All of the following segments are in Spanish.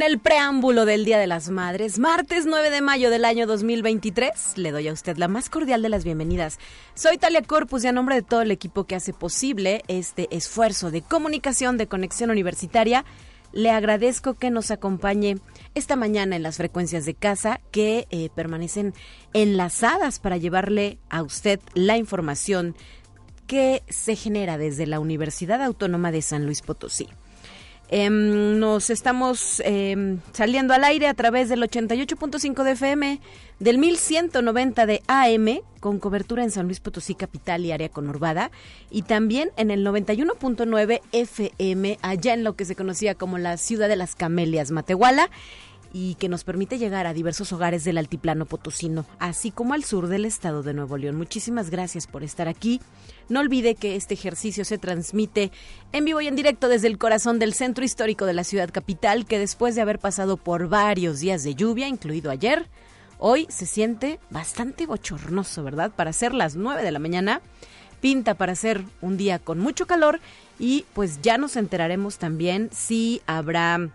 En el preámbulo del Día de las Madres, martes 9 de mayo del año 2023, le doy a usted la más cordial de las bienvenidas. Soy Talia Corpus y a nombre de todo el equipo que hace posible este esfuerzo de comunicación de conexión universitaria, le agradezco que nos acompañe esta mañana en las frecuencias de casa que eh, permanecen enlazadas para llevarle a usted la información que se genera desde la Universidad Autónoma de San Luis Potosí. Em, nos estamos em, saliendo al aire a través del 88.5 de FM, del 1190 de AM, con cobertura en San Luis Potosí, capital y área conurbada, y también en el 91.9 FM, allá en lo que se conocía como la ciudad de las Camelias, Matehuala y que nos permite llegar a diversos hogares del altiplano potosino, así como al sur del estado de Nuevo León. Muchísimas gracias por estar aquí. No olvide que este ejercicio se transmite en vivo y en directo desde el corazón del centro histórico de la ciudad capital, que después de haber pasado por varios días de lluvia, incluido ayer, hoy se siente bastante bochornoso, ¿verdad? Para ser las 9 de la mañana, pinta para ser un día con mucho calor y pues ya nos enteraremos también si habrá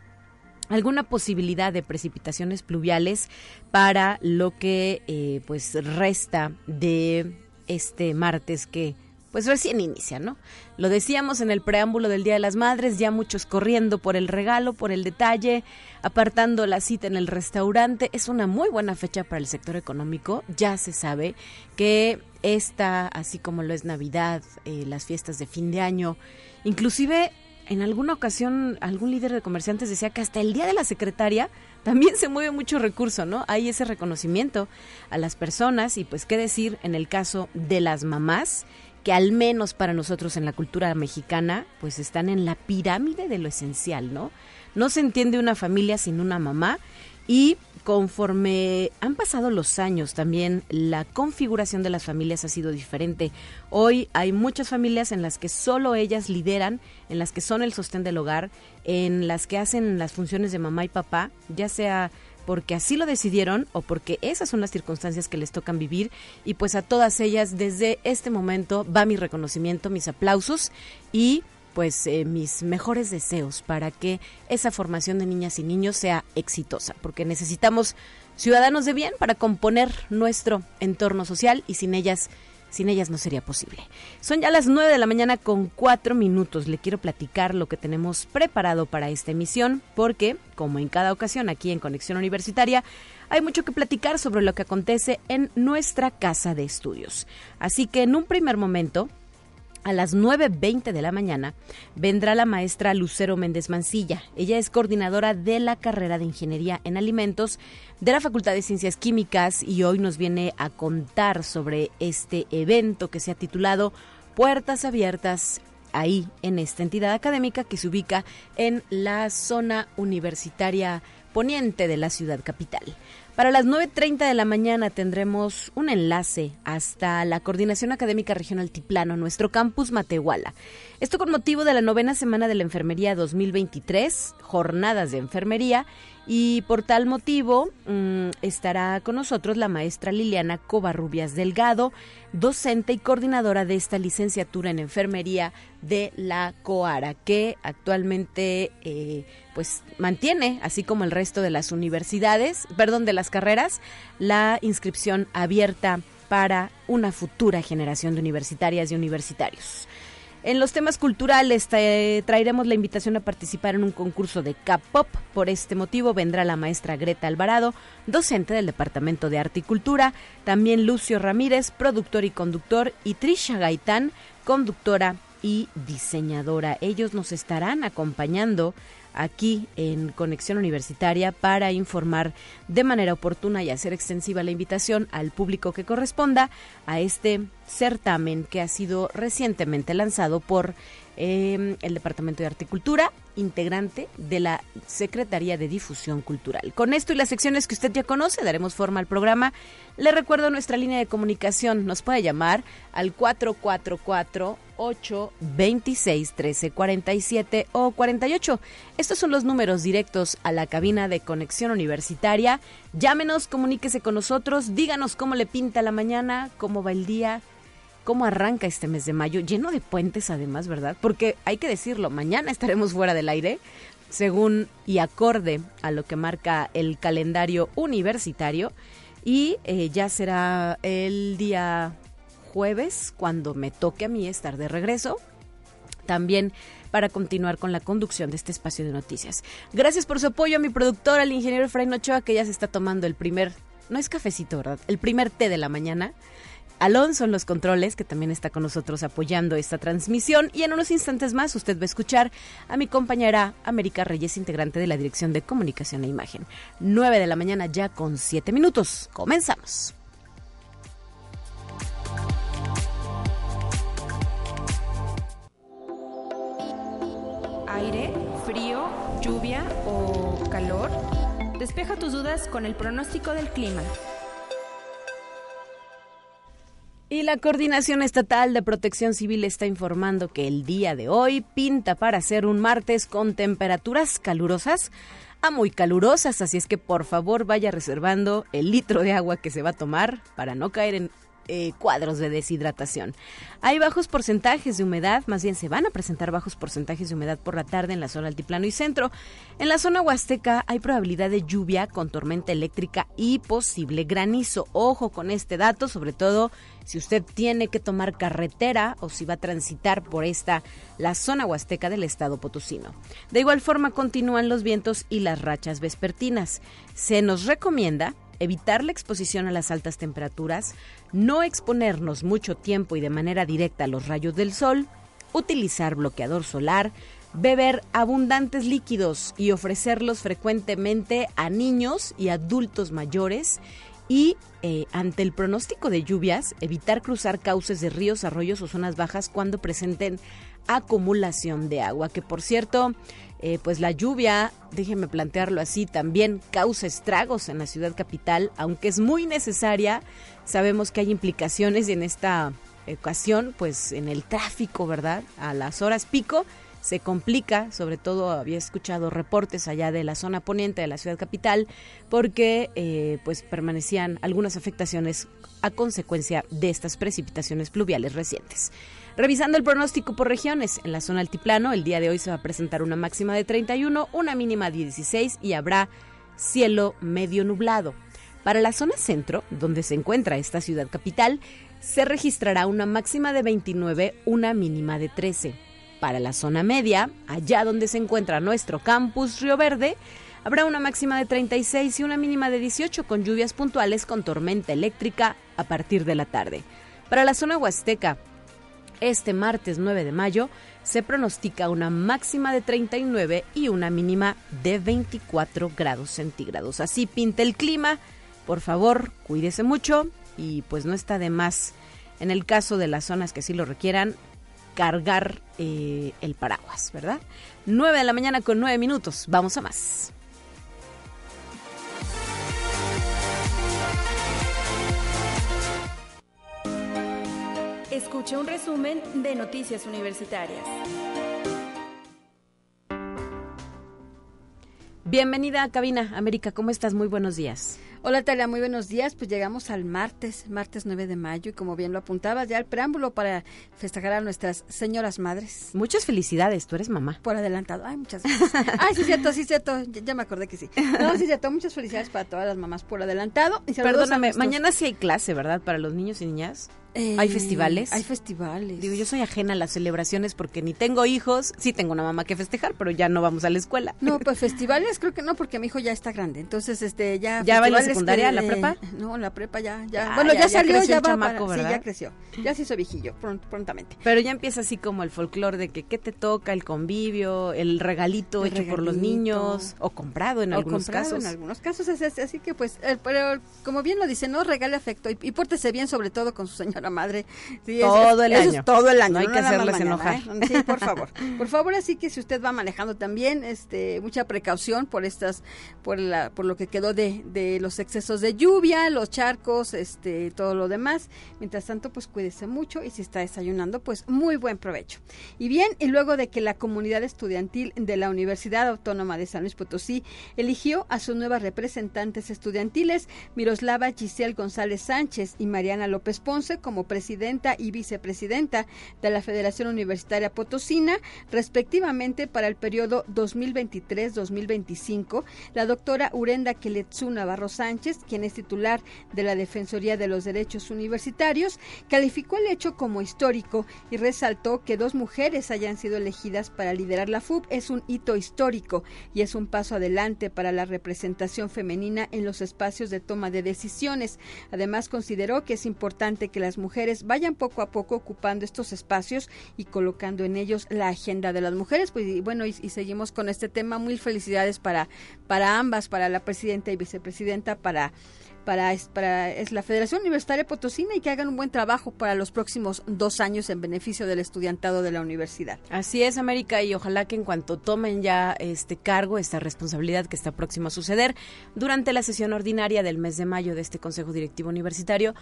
alguna posibilidad de precipitaciones pluviales para lo que eh, pues resta de este martes que pues recién inicia, ¿no? Lo decíamos en el preámbulo del Día de las Madres, ya muchos corriendo por el regalo, por el detalle, apartando la cita en el restaurante. Es una muy buena fecha para el sector económico. Ya se sabe que esta, así como lo es Navidad, eh, las fiestas de fin de año, inclusive en alguna ocasión algún líder de comerciantes decía que hasta el día de la secretaria también se mueve mucho recurso, ¿no? Hay ese reconocimiento a las personas y pues qué decir en el caso de las mamás que al menos para nosotros en la cultura mexicana pues están en la pirámide de lo esencial, ¿no? No se entiende una familia sin una mamá y conforme han pasado los años también la configuración de las familias ha sido diferente. Hoy hay muchas familias en las que solo ellas lideran, en las que son el sostén del hogar, en las que hacen las funciones de mamá y papá, ya sea porque así lo decidieron o porque esas son las circunstancias que les tocan vivir y pues a todas ellas desde este momento va mi reconocimiento, mis aplausos y pues eh, mis mejores deseos para que esa formación de niñas y niños sea exitosa, porque necesitamos ciudadanos de bien para componer nuestro entorno social y sin ellas sin ellas no sería posible. Son ya las 9 de la mañana con 4 minutos. Le quiero platicar lo que tenemos preparado para esta emisión, porque, como en cada ocasión aquí en Conexión Universitaria, hay mucho que platicar sobre lo que acontece en nuestra casa de estudios. Así que en un primer momento a las 9.20 de la mañana vendrá la maestra Lucero Méndez Mancilla. Ella es coordinadora de la carrera de Ingeniería en Alimentos de la Facultad de Ciencias Químicas y hoy nos viene a contar sobre este evento que se ha titulado Puertas Abiertas ahí en esta entidad académica que se ubica en la zona universitaria poniente de la ciudad capital. Para las 9.30 de la mañana tendremos un enlace hasta la Coordinación Académica Regional Tiplano, nuestro campus Matehuala. Esto con motivo de la novena semana de la Enfermería 2023, jornadas de enfermería, y por tal motivo mm, estará con nosotros la maestra Liliana Covarrubias Delgado, docente y coordinadora de esta licenciatura en enfermería de la COARA, que actualmente eh, pues mantiene, así como el resto de las universidades, perdón, de las carreras, la inscripción abierta para una futura generación de universitarias y universitarios. En los temas culturales traeremos la invitación a participar en un concurso de K-pop. Por este motivo vendrá la maestra Greta Alvarado, docente del Departamento de Arte y Cultura, también Lucio Ramírez, productor y conductor, y Trisha Gaitán, conductora y diseñadora. Ellos nos estarán acompañando aquí en Conexión Universitaria para informar de manera oportuna y hacer extensiva la invitación al público que corresponda a este certamen que ha sido recientemente lanzado por eh, el Departamento de Articultura, integrante de la Secretaría de Difusión Cultural. Con esto y las secciones que usted ya conoce, daremos forma al programa. Le recuerdo nuestra línea de comunicación. Nos puede llamar al 444 826 1347 o 48. Estos son los números directos a la cabina de conexión universitaria. Llámenos, comuníquese con nosotros, díganos cómo le pinta la mañana, cómo va el día, cómo arranca este mes de mayo, lleno de puentes además, ¿verdad? Porque hay que decirlo, mañana estaremos fuera del aire, según y acorde a lo que marca el calendario universitario, y eh, ya será el día jueves cuando me toque a mí estar de regreso. También para continuar con la conducción de este espacio de noticias. Gracias por su apoyo a mi productor, al ingeniero Efraín Ochoa, que ya se está tomando el primer, no es cafecito, ¿verdad? El primer té de la mañana. Alonso en los controles, que también está con nosotros apoyando esta transmisión. Y en unos instantes más usted va a escuchar a mi compañera América Reyes, integrante de la Dirección de Comunicación e Imagen. 9 de la mañana ya con 7 minutos. Comenzamos. Aire, frío, lluvia o calor. Despeja tus dudas con el pronóstico del clima. Y la Coordinación Estatal de Protección Civil está informando que el día de hoy pinta para ser un martes con temperaturas calurosas a muy calurosas, así es que por favor vaya reservando el litro de agua que se va a tomar para no caer en eh, cuadros de deshidratación. Hay bajos porcentajes de humedad, más bien se van a presentar bajos porcentajes de humedad por la tarde en la zona altiplano y centro. En la zona huasteca hay probabilidad de lluvia con tormenta eléctrica y posible granizo. Ojo con este dato, sobre todo si usted tiene que tomar carretera o si va a transitar por esta, la zona huasteca del estado potosino. De igual forma continúan los vientos y las rachas vespertinas. Se nos recomienda evitar la exposición a las altas temperaturas, no exponernos mucho tiempo y de manera directa a los rayos del sol, utilizar bloqueador solar, beber abundantes líquidos y ofrecerlos frecuentemente a niños y adultos mayores y eh, ante el pronóstico de lluvias, evitar cruzar cauces de ríos, arroyos o zonas bajas cuando presenten acumulación de agua, que por cierto, eh, pues la lluvia, déjeme plantearlo así, también causa estragos en la ciudad capital, aunque es muy necesaria, sabemos que hay implicaciones en esta ocasión, pues en el tráfico, ¿verdad? A las horas pico se complica, sobre todo había escuchado reportes allá de la zona poniente de la ciudad capital, porque eh, pues permanecían algunas afectaciones a consecuencia de estas precipitaciones pluviales recientes. Revisando el pronóstico por regiones, en la zona altiplano el día de hoy se va a presentar una máxima de 31, una mínima de 16 y habrá cielo medio nublado. Para la zona centro, donde se encuentra esta ciudad capital, se registrará una máxima de 29, una mínima de 13. Para la zona media, allá donde se encuentra nuestro campus Río Verde, habrá una máxima de 36 y una mínima de 18 con lluvias puntuales con tormenta eléctrica a partir de la tarde. Para la zona huasteca, este martes 9 de mayo se pronostica una máxima de 39 y una mínima de 24 grados centígrados. Así pinta el clima. Por favor, cuídese mucho y pues no está de más en el caso de las zonas que sí lo requieran, cargar eh, el paraguas, ¿verdad? 9 de la mañana con 9 minutos. Vamos a más. Escucha un resumen de Noticias Universitarias. Bienvenida a Cabina América, ¿cómo estás? Muy buenos días. Hola Talia, muy buenos días. Pues llegamos al martes, martes 9 de mayo, y como bien lo apuntabas, ya el preámbulo para festejar a nuestras señoras madres. Muchas felicidades, tú eres mamá. Por adelantado. Ay, muchas gracias. Ay, sí, cierto, sí, cierto. Ya, ya me acordé que sí. No, sí, cierto. Muchas felicidades para todas las mamás por adelantado. Y Perdóname, nuestros- mañana sí hay clase, ¿verdad? Para los niños y niñas. Eh, ¿Hay festivales? Hay festivales. Digo, yo soy ajena a las celebraciones porque ni tengo hijos, sí tengo una mamá que festejar, pero ya no vamos a la escuela. No, pues festivales creo que no, porque mi hijo ya está grande. Entonces, este, ya. ¿Ya va en la secundaria, la prepa? No, la prepa ya, ya. Ah, bueno, ya, salió, ya, va. Chamaco, sí, ya creció. Ya se hizo viejillo, prontamente. Pero ya empieza así como el folclore de que qué te toca, el convivio, el regalito hecho por los niños, o comprado en algunos casos. En algunos casos es, así que, pues, pero como bien lo dice, no regale afecto y, y pórtese bien, sobre todo con su señora madre todo el año. todo el año. No hay que hacerles enojar. ¿eh? Sí, por favor. Por favor, así que si usted va manejando también, este, mucha precaución por estas, por la, por lo que quedó de, de los excesos de lluvia, los charcos, este, todo lo demás. Mientras tanto, pues cuídese mucho y si está desayunando, pues muy buen provecho. Y bien, y luego de que la comunidad estudiantil de la Universidad Autónoma de San Luis Potosí eligió a sus nuevas representantes estudiantiles, Miroslava Giselle González Sánchez y Mariana López Ponce como presidenta y vicepresidenta de la Federación Universitaria Potosina, respectivamente para el periodo 2023-2025, la doctora Urenda Keletsu Navarro Sánchez, quien es titular de la Defensoría de los Derechos Universitarios, calificó el hecho como histórico y resaltó que dos mujeres hayan sido elegidas para liderar la FUB es un hito histórico y es un paso adelante para la representación femenina en los espacios de toma de decisiones. Además, consideró que es importante que las mujeres vayan poco a poco ocupando estos espacios y colocando en ellos la agenda de las mujeres. Pues y bueno, y, seguimos con este tema. Muy felicidades para, para ambas, para la presidenta y vicepresidenta, para para, para es la Federación Universitaria Potosina y que hagan un buen trabajo para los próximos dos años en beneficio del estudiantado de la universidad. Así es, América, y ojalá que en cuanto tomen ya este cargo, esta responsabilidad que está próxima a suceder, durante la sesión ordinaria del mes de mayo de este Consejo Directivo Universitario,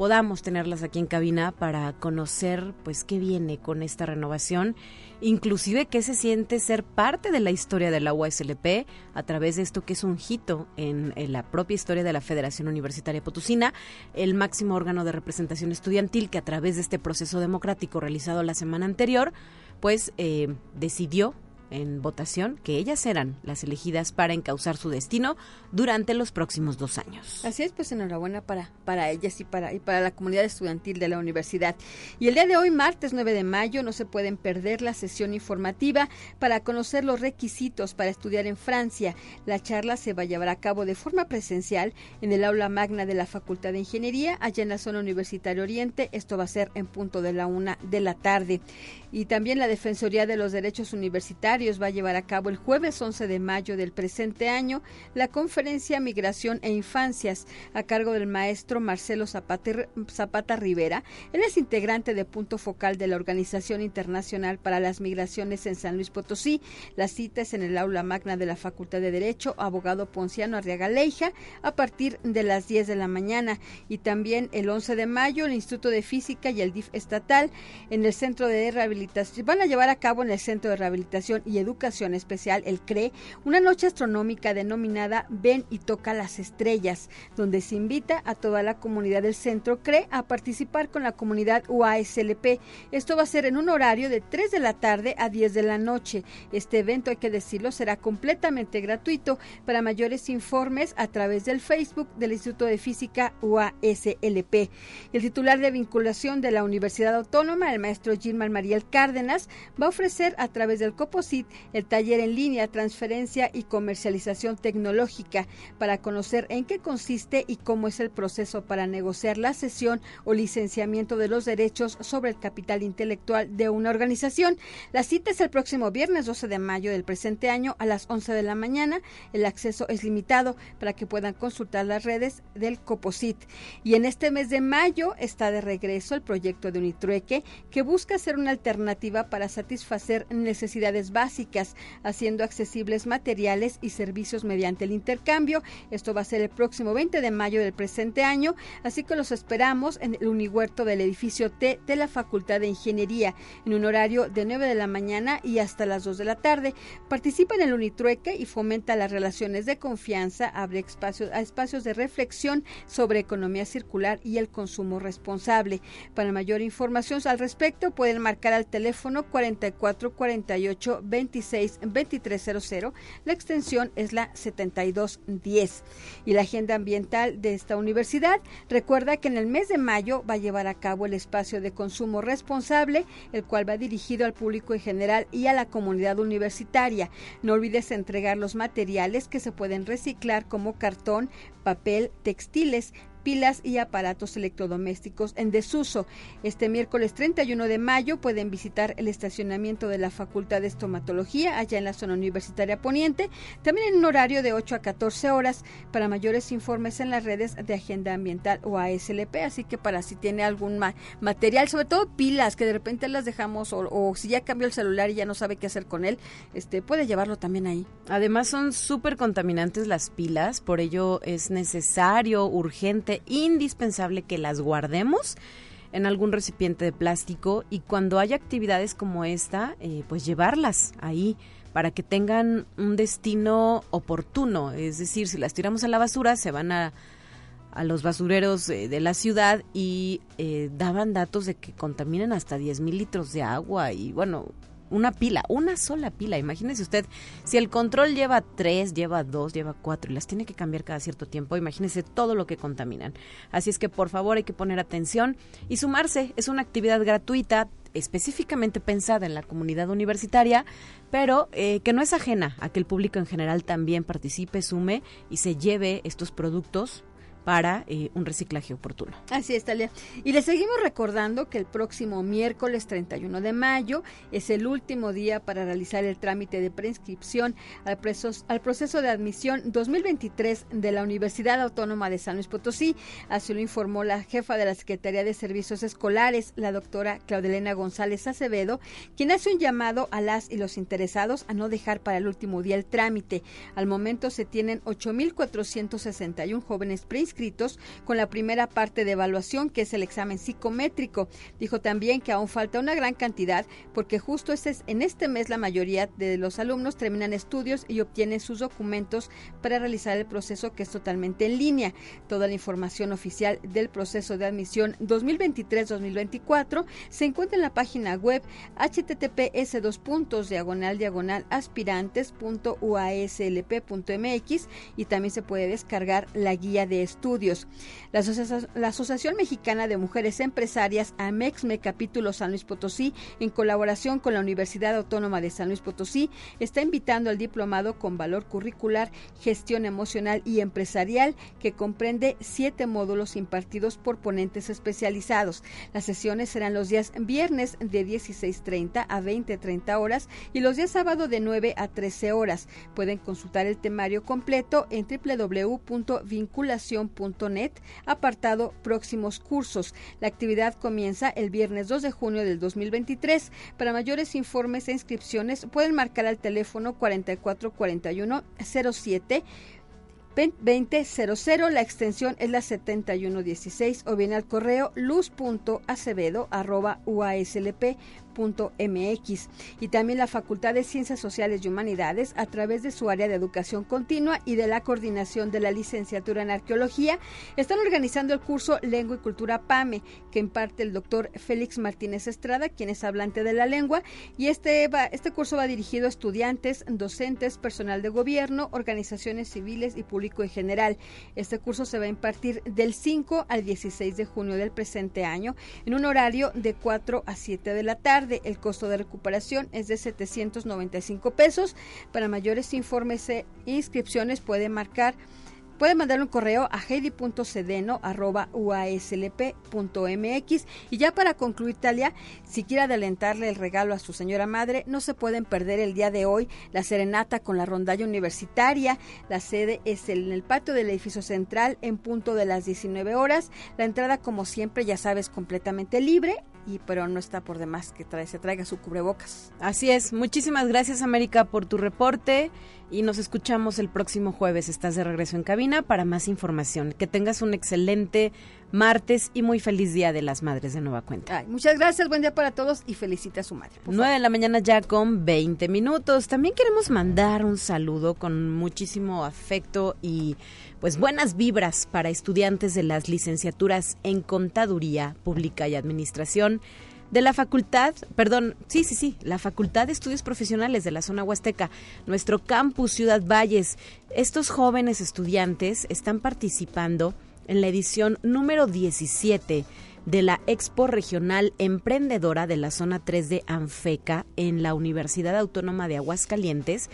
podamos tenerlas aquí en cabina para conocer pues qué viene con esta renovación inclusive qué se siente ser parte de la historia de la USLP a través de esto que es un hito en, la propia historia de la Federación Universitaria Potosina, el máximo órgano de representación estudiantil que a través de este proceso democrático realizado la semana anterior, pues eh, decidió en votación que ellas serán las elegidas para encauzar su destino durante los próximos dos años. Así es, pues enhorabuena para, para ellas y para, y para la comunidad estudiantil de la universidad. Y el día de hoy, martes 9 de mayo, no se pueden perder la sesión informativa para conocer los requisitos para estudiar en Francia. La charla se va a llevar a cabo de forma presencial en el aula magna de la Facultad de Ingeniería, allá en la zona universitaria Oriente. Esto va a ser en punto de la una de la tarde. Y también la Defensoría de los Derechos Universitarios va a llevar a cabo el jueves 11 de mayo del presente año la conferencia Migración e Infancias a cargo del maestro Marcelo Zapata, Zapata Rivera. Él es integrante de punto focal de la Organización Internacional para las Migraciones en San Luis Potosí. La cita es en el aula magna de la Facultad de Derecho, abogado Ponciano Arriaga Leija, a partir de las 10 de la mañana. Y también el 11 de mayo el Instituto de Física y el DIF estatal en el Centro de Rehabilitación van a llevar a cabo en el Centro de Rehabilitación y Educación Especial, el CRE, una noche astronómica denominada Ven y toca las estrellas, donde se invita a toda la comunidad del Centro CRE a participar con la comunidad UASLP. Esto va a ser en un horario de 3 de la tarde a 10 de la noche. Este evento, hay que decirlo, será completamente gratuito. Para mayores informes, a través del Facebook del Instituto de Física UASLP. El titular de vinculación de la Universidad Autónoma, el maestro Gilman Mariel Cárdenas va a ofrecer a través del COPOSIT el taller en línea Transferencia y Comercialización Tecnológica para conocer en qué consiste y cómo es el proceso para negociar la cesión o licenciamiento de los derechos sobre el capital intelectual de una organización. La cita es el próximo viernes 12 de mayo del presente año a las 11 de la mañana. El acceso es limitado para que puedan consultar las redes del COPOSIT. Y en este mes de mayo está de regreso el proyecto de Unitrueque que busca ser una alternativa para satisfacer necesidades básicas, haciendo accesibles materiales y servicios mediante el intercambio. Esto va a ser el próximo 20 de mayo del presente año, así que los esperamos en el unihuerto del edificio T de la Facultad de Ingeniería, en un horario de 9 de la mañana y hasta las 2 de la tarde. Participa en el Unitrueque y fomenta las relaciones de confianza, abre espacios, a espacios de reflexión sobre economía circular y el consumo responsable. Para mayor información al respecto, pueden marcar al teléfono 44 48 262300. La extensión es la 7210. Y la agenda ambiental de esta universidad recuerda que en el mes de mayo va a llevar a cabo el espacio de consumo responsable, el cual va dirigido al público en general y a la comunidad universitaria. No olvides entregar los materiales que se pueden reciclar como cartón, papel, textiles, pilas y aparatos electrodomésticos en desuso. Este miércoles 31 de mayo pueden visitar el estacionamiento de la Facultad de Estomatología allá en la zona universitaria poniente, también en un horario de 8 a 14 horas. Para mayores informes en las redes de Agenda Ambiental o ASLP, así que para si tiene algún material, sobre todo pilas que de repente las dejamos o, si ya cambió el celular y ya no sabe qué hacer con él, este puede llevarlo también ahí. Además son súper contaminantes las pilas, por ello es necesario, urgente indispensable que las guardemos en algún recipiente de plástico y cuando haya actividades como esta, eh, pues llevarlas ahí para que tengan un destino oportuno. Es decir, si las tiramos a la basura, se van a, a los basureros eh, de la ciudad y eh, daban datos de que contaminan hasta 10 mil litros de agua y bueno, una pila, una sola pila. Imagínese usted, si el control lleva tres, lleva dos, lleva cuatro y las tiene que cambiar cada cierto tiempo, imagínese todo lo que contaminan. Así es que por favor hay que poner atención y sumarse. Es una actividad gratuita específicamente pensada en la comunidad universitaria, pero eh, que no es ajena a que el público en general también participe, sume y se lleve estos productos para eh, un reciclaje oportuno. Así es, Talia. Y le seguimos recordando que el próximo miércoles 31 de mayo es el último día para realizar el trámite de preinscripción al, al proceso de admisión 2023 de la Universidad Autónoma de San Luis Potosí. Así lo informó la jefa de la Secretaría de Servicios Escolares, la doctora Claudelena González Acevedo, quien hace un llamado a las y los interesados a no dejar para el último día el trámite. Al momento se tienen 8.461 jóvenes preinscritos con la primera parte de evaluación, que es el examen psicométrico. Dijo también que aún falta una gran cantidad porque justo en este mes la mayoría de los alumnos terminan estudios y obtienen sus documentos para realizar el proceso que es totalmente en línea. Toda la información oficial del proceso de admisión 2023-2024 se encuentra en la página web https dos puntos diagonal diagonal y también se puede descargar la guía de estudios estudios. La, Asociación Mexicana de Mujeres Empresarias, AMEXME Capítulo San Luis Potosí, en colaboración con la Universidad Autónoma de San Luis Potosí, está invitando al diplomado con valor curricular Gestión Emocional y Empresarial, que comprende siete módulos impartidos por ponentes especializados. Las sesiones serán los días viernes de 16.30 a 20.30 horas y los días sábado de 9 a 13 horas. Pueden consultar el temario completo en www.vinculación net apartado próximos cursos. La actividad comienza el viernes 2 de junio del 2023. Para mayores informes e inscripciones pueden marcar al teléfono 4441 07 2000, la extensión es la 7116 o bien al correo luz.acevedo y también la Facultad de Ciencias Sociales y Humanidades a través de su área de educación continua y de la coordinación de la licenciatura en arqueología. Están organizando el curso Lengua y Cultura PAME que imparte el doctor Félix Martínez Estrada, quien es hablante de la lengua. Y este, este curso va dirigido a estudiantes, docentes, personal de gobierno, organizaciones civiles y público en general. Este curso se va a impartir del 5 al 16 de junio del presente año en un horario de 4 a 7 de la tarde el costo de recuperación es de 795 pesos. Para mayores informes e inscripciones puede marcar Puede mandar un correo a heidi.cedeno.uaslp.mx. Y ya para concluir, Talia, si quiere adelantarle el regalo a su señora madre, no se pueden perder el día de hoy la serenata con la rondalla universitaria. La sede es en el patio del edificio central en punto de las 19 horas. La entrada, como siempre, ya sabes, completamente libre y pero no está por demás que se traiga su cubrebocas. Así es. Muchísimas gracias, América, por tu reporte y nos escuchamos el próximo jueves. Estás de regreso en cabina para más información. Que tengas un excelente martes y muy feliz Día de las Madres de Nueva Cuenta. muchas gracias, buen día para todos y felicita a su madre. 9 de la mañana ya con 20 minutos. También queremos mandar un saludo con muchísimo afecto y pues buenas vibras para estudiantes de las licenciaturas en Contaduría Pública y Administración de la facultad, perdón, sí, sí, sí, la Facultad de Estudios Profesionales de la zona Huasteca, nuestro campus Ciudad Valles. Estos jóvenes estudiantes están participando en la edición número 17 de la Expo Regional Emprendedora de la Zona 3 de Anfeca en la Universidad Autónoma de Aguascalientes,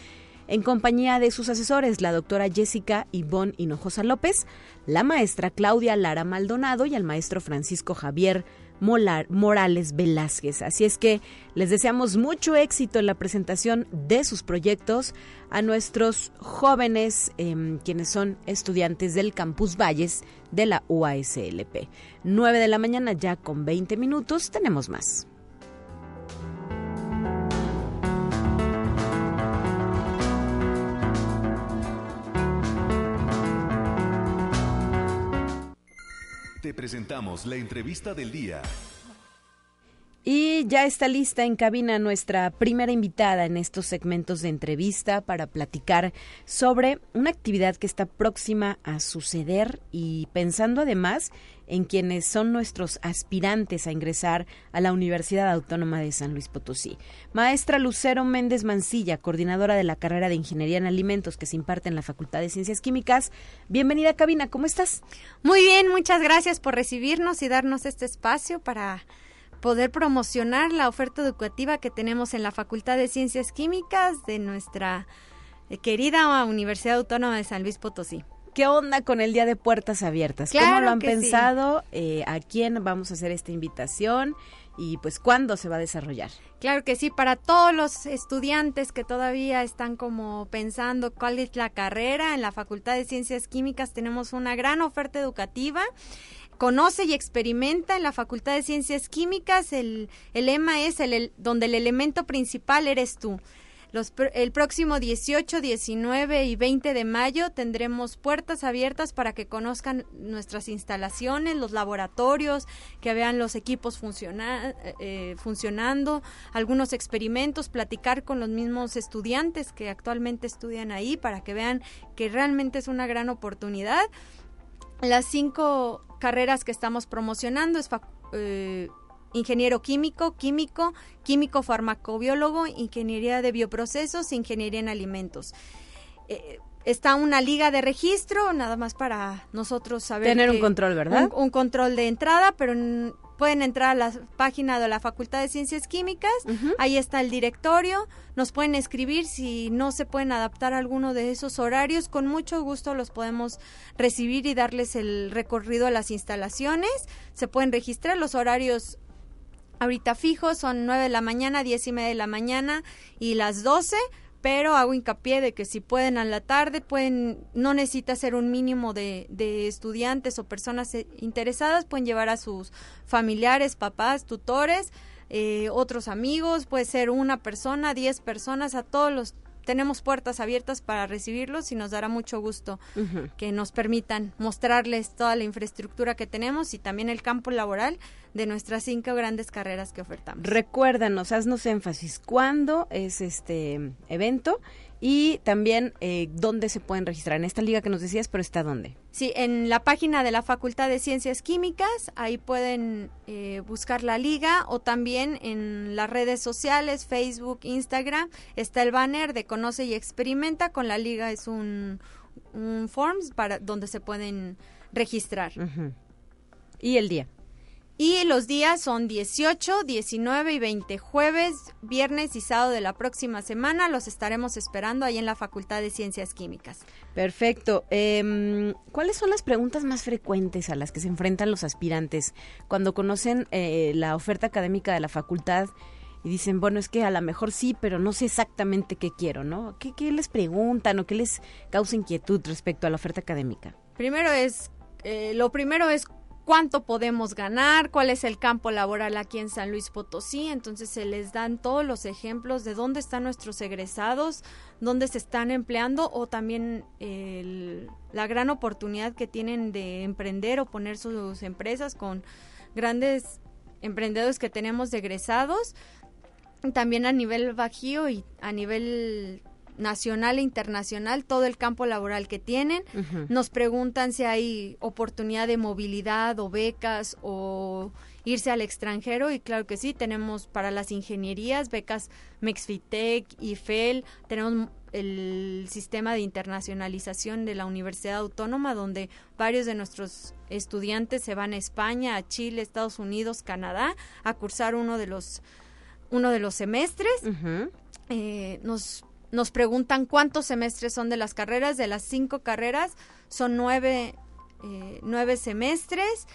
en compañía de sus asesores, la doctora Jessica Ivonne Hinojosa López, la maestra Claudia Lara Maldonado y el maestro Francisco Javier Morales Velázquez. Así es que les deseamos mucho éxito en la presentación de sus proyectos a nuestros jóvenes, em, quienes son estudiantes del Campus Valles de la UASLP. 9 de la mañana ya con 20 minutos, tenemos más. Te presentamos la entrevista del día. Y ya está lista en cabina nuestra primera invitada en estos segmentos de entrevista para platicar sobre una actividad que está próxima a suceder y pensando además en quienes son nuestros aspirantes a ingresar a la Universidad Autónoma de San Luis Potosí. Maestra Lucero Méndez Mancilla, coordinadora de la carrera de Ingeniería en Alimentos que se imparte en la Facultad de Ciencias Químicas. Bienvenida cabina, ¿cómo estás? Muy bien, muchas gracias por recibirnos y darnos este espacio para poder promocionar la oferta educativa que tenemos en la Facultad de Ciencias Químicas de nuestra eh, querida Universidad Autónoma de San Luis Potosí. ¿Qué onda con el Día de Puertas Abiertas? ¿Cómo lo han pensado? Eh, ¿A quién vamos a hacer esta invitación? Y pues, ¿cuándo se va a desarrollar? Claro que sí, para todos los estudiantes que todavía están como pensando cuál es la carrera, en la Facultad de Ciencias Químicas tenemos una gran oferta educativa conoce y experimenta en la Facultad de Ciencias Químicas. El, el lema es el, donde el elemento principal eres tú. Los, el próximo 18, 19 y 20 de mayo tendremos puertas abiertas para que conozcan nuestras instalaciones, los laboratorios, que vean los equipos eh, funcionando, algunos experimentos, platicar con los mismos estudiantes que actualmente estudian ahí para que vean que realmente es una gran oportunidad. Las cinco carreras que estamos promocionando es eh, ingeniero químico, químico, químico farmacobiólogo, ingeniería de bioprocesos, ingeniería en alimentos. Eh, está una liga de registro, nada más para nosotros saber. Tener un control, ¿verdad? Un, control de entrada, pero pueden entrar a la página de la Facultad de Ciencias Químicas, ahí está el directorio, nos pueden escribir si no se pueden adaptar a alguno de esos horarios, con mucho gusto los podemos recibir y darles el recorrido a las instalaciones, se pueden registrar los horarios ahorita fijos, son 9 de la mañana, 10 y media de la mañana y las 12 pero hago hincapié de que si pueden a la tarde, pueden, no necesita ser un mínimo de, de estudiantes o personas eh, interesadas, pueden llevar a sus familiares, papás, tutores, eh, otros amigos, puede ser una persona, diez personas, a todos los tenemos puertas abiertas para recibirlos y nos dará mucho gusto que nos permitan mostrarles toda la infraestructura que tenemos y también el campo laboral de nuestras cinco grandes carreras que ofertamos. Recuérdanos, haznos énfasis, ¿cuándo es este evento? Y también eh, dónde se pueden registrar en esta liga que nos decías, pero está dónde. Sí, en la página de la Facultad de Ciencias Químicas, ahí pueden eh, buscar la liga o también en las redes sociales, Facebook, Instagram, está el banner de Conoce y Experimenta, con la liga es un, un forms para donde se pueden registrar. ¿Y el día? Y los días son 18, 19 y 20, jueves, viernes y sábado de la próxima semana. Los estaremos esperando ahí en la Facultad de Ciencias Químicas. Perfecto. Em, ¿Cuáles son las preguntas más frecuentes a las que se enfrentan los aspirantes cuando conocen eh, la oferta académica de la facultad? y dicen, bueno, es que a lo mejor sí, pero no sé exactamente qué quiero, ¿no? ¿Qué, qué les preguntan o qué les causa inquietud respecto a la oferta académica? Primero es, eh, lo primero es cuánto podemos ganar, cuál es el campo laboral aquí en San Luis Potosí. Entonces se les dan todos los ejemplos de dónde están nuestros egresados, dónde se están empleando o también la gran oportunidad que tienen de emprender o poner sus empresas con grandes emprendedores que tenemos de egresados. También a nivel bajío y a nivel nacional e internacional, todo el campo laboral que tienen. Nos preguntan si hay oportunidad de movilidad o becas o irse al extranjero y claro que sí, tenemos para las ingenierías becas Mexfitec, IFEL, tenemos el sistema de internacionalización de la Universidad Autónoma, donde varios de nuestros estudiantes se van a España, a Chile, Estados Unidos, Canadá, a cursar uno de los uno de los semestres. eh, nos nos preguntan cuántos semestres son de las carreras. De las cinco carreras son nueve, eh, nueve semestres.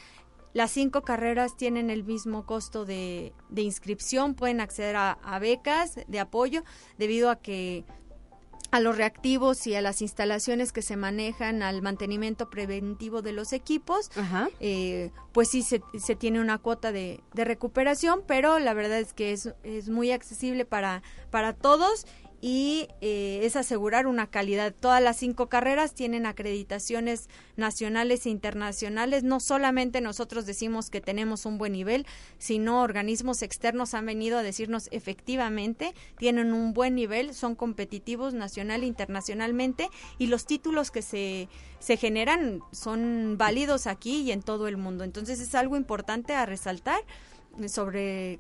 Las cinco carreras tienen el mismo costo de, de inscripción, pueden acceder a, a, becas de apoyo debido a que a los reactivos y a las instalaciones que se manejan, al mantenimiento preventivo de los equipos, eh, pues sí se, se, tiene una cuota de, de, recuperación, pero la verdad es que es, es muy accesible para, para todos y eh, es asegurar una calidad. Todas las cinco carreras tienen acreditaciones nacionales e internacionales. No solamente nosotros decimos que tenemos un buen nivel, sino organismos externos han venido a decirnos efectivamente tienen un buen nivel, son competitivos nacional e internacionalmente y los títulos que se, se generan son válidos aquí y en todo el mundo. Entonces es algo importante a resaltar sobre,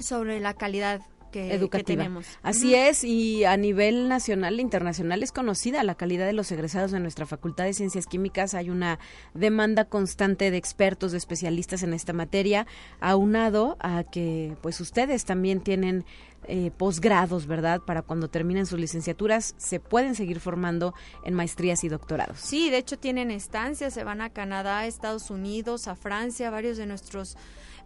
sobre la calidad que, educativa. Que tenemos. Así uh -huh. es, y a nivel nacional e internacional es conocida la calidad de los egresados de nuestra Facultad de Ciencias Químicas. Hay una demanda constante de expertos, de especialistas en esta materia, aunado a que pues ustedes también tienen eh, posgrados, ¿verdad? Para cuando terminen sus licenciaturas se pueden seguir formando en maestrías y doctorados. Sí, de hecho tienen estancias, se van a Canadá, Estados Unidos, a Francia, varios de nuestros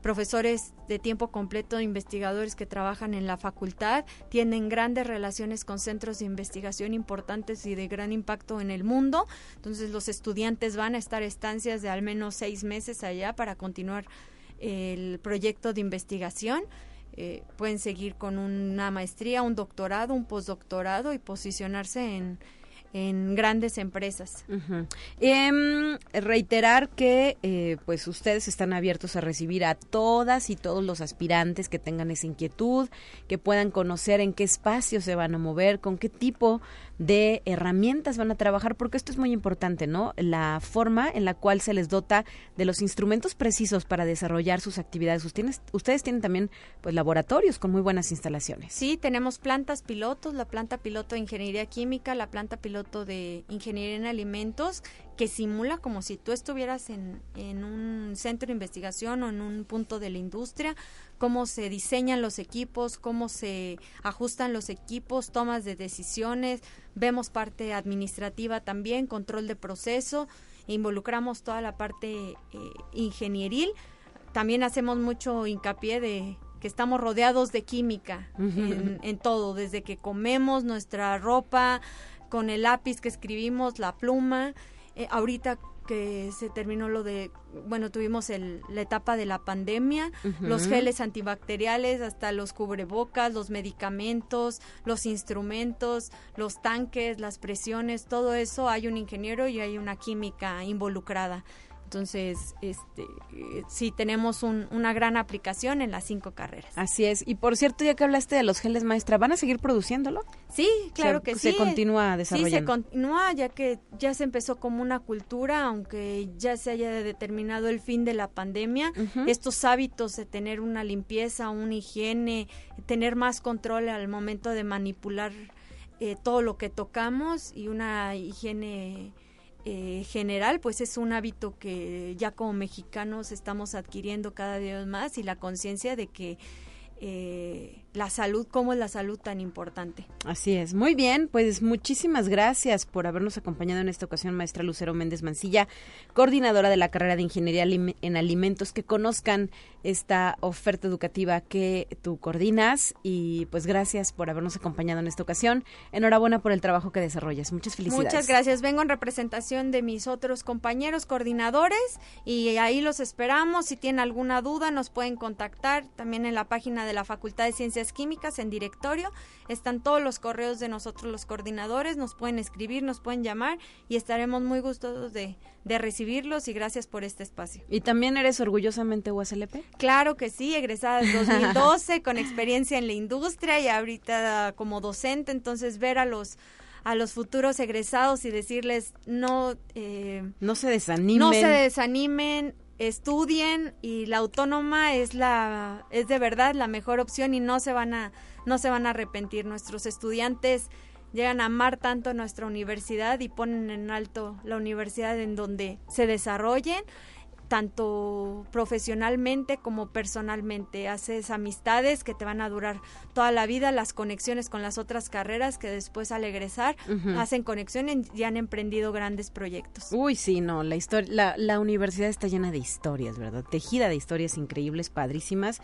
profesores de tiempo completo, investigadores que trabajan en la facultad, tienen grandes relaciones con centros de investigación importantes y de gran impacto en el mundo. Entonces los estudiantes van a estar estancias de al menos seis meses allá para continuar el proyecto de investigación. Eh, pueden seguir con una maestría, un doctorado, un postdoctorado y posicionarse en, en grandes empresas. Uh -huh. eh, reiterar que eh, pues ustedes están abiertos a recibir a todas y todos los aspirantes que tengan esa inquietud, que puedan conocer en qué espacio se van a mover, con qué tipo de herramientas van a trabajar, porque esto es muy importante, ¿no? La forma en la cual se les dota de los instrumentos precisos para desarrollar sus actividades. Ustedes, ustedes tienen también pues laboratorios con muy buenas instalaciones. Sí, tenemos plantas pilotos, la planta piloto de ingeniería química, la planta piloto de ingeniería en alimentos que simula como si tú estuvieras en, en, un centro de investigación o en un punto de la industria, cómo se diseñan los equipos, cómo se ajustan los equipos, tomas de decisiones, vemos parte administrativa también, control de proceso, involucramos toda la parte eh, ingenieril, también hacemos mucho hincapié de que estamos rodeados de química en todo, desde que comemos nuestra ropa, con el lápiz que escribimos, la pluma. Eh, ahorita que se terminó lo de, bueno, tuvimos el, la etapa de la pandemia, uh -huh. los geles antibacteriales, hasta los cubrebocas, los medicamentos, los instrumentos, los tanques, las presiones, todo eso hay un ingeniero y hay una química involucrada. Entonces, este, sí tenemos un, una gran aplicación en las cinco carreras. Así es. Y por cierto, ya que hablaste de los geles maestra, ¿van a seguir produciéndolo? Sí, claro que se sí. Se continúa desarrollando. Sí, se continúa ya que ya se empezó como una cultura, aunque ya se haya determinado el fin de la pandemia. Uh -huh. Estos hábitos de tener una limpieza, una higiene, tener más control al momento de manipular eh, todo lo que tocamos y una higiene eh, general, pues es un hábito que ya como mexicanos estamos adquiriendo cada día más y la conciencia de que eh, la salud, cómo es la salud tan importante. Así es. Muy bien, pues muchísimas gracias por habernos acompañado en esta ocasión, maestra Lucero Méndez Mancilla, coordinadora de la carrera de Ingeniería en Alimentos, que conozcan esta oferta educativa que tú coordinas y pues gracias por habernos acompañado en esta ocasión. Enhorabuena por el trabajo que desarrollas. Muchas felicidades. Muchas gracias. Vengo en representación de mis otros compañeros coordinadores y ahí los esperamos. Si tienen alguna duda nos pueden contactar también en la página de la Facultad de Ciencias Químicas en directorio. Están todos los correos de nosotros los coordinadores, nos pueden escribir, nos pueden llamar y estaremos muy gustosos de, de recibirlos y gracias por este espacio. ¿Y también eres orgullosamente USLP? Claro que sí, egresada en 2012 con experiencia en la industria y ahorita como docente, entonces ver a los a los futuros egresados y decirles no eh, no se desanimen no se desanimen estudien y la autónoma es la es de verdad la mejor opción y no se van a no se van a arrepentir. Nuestros estudiantes llegan a amar tanto nuestra universidad y ponen en alto la universidad en donde se desarrollen tanto profesionalmente como personalmente. Haces amistades que te van a durar toda la vida, las conexiones con las otras carreras que después al egresar hacen conexiones y han emprendido grandes proyectos. Uy, sí, no, la historia, la, la universidad está llena de historias, ¿verdad? Tejida de historias increíbles, padrísimas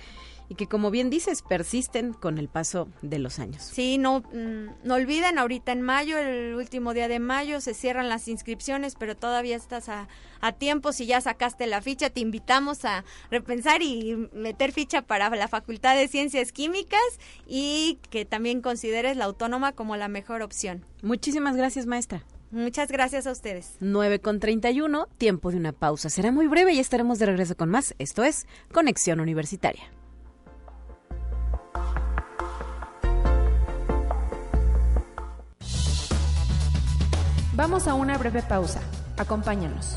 y que como bien dices persisten con el paso de los años. Sí, no, mm, no olviden, ahorita en mayo, el último día de mayo, se cierran las inscripciones, pero todavía estás a, a tiempo, si ya sacaste la ficha, te invitamos a repensar y meter ficha para la Facultad de Ciencias Químicas y que también consideres la autónoma como la mejor opción. Muchísimas gracias, maestra. Muchas gracias a ustedes. 9 con 31, tiempo de una pausa. Será muy breve y estaremos de regreso con más. Esto es Conexión Universitaria. Vamos a una breve pausa. Acompáñanos.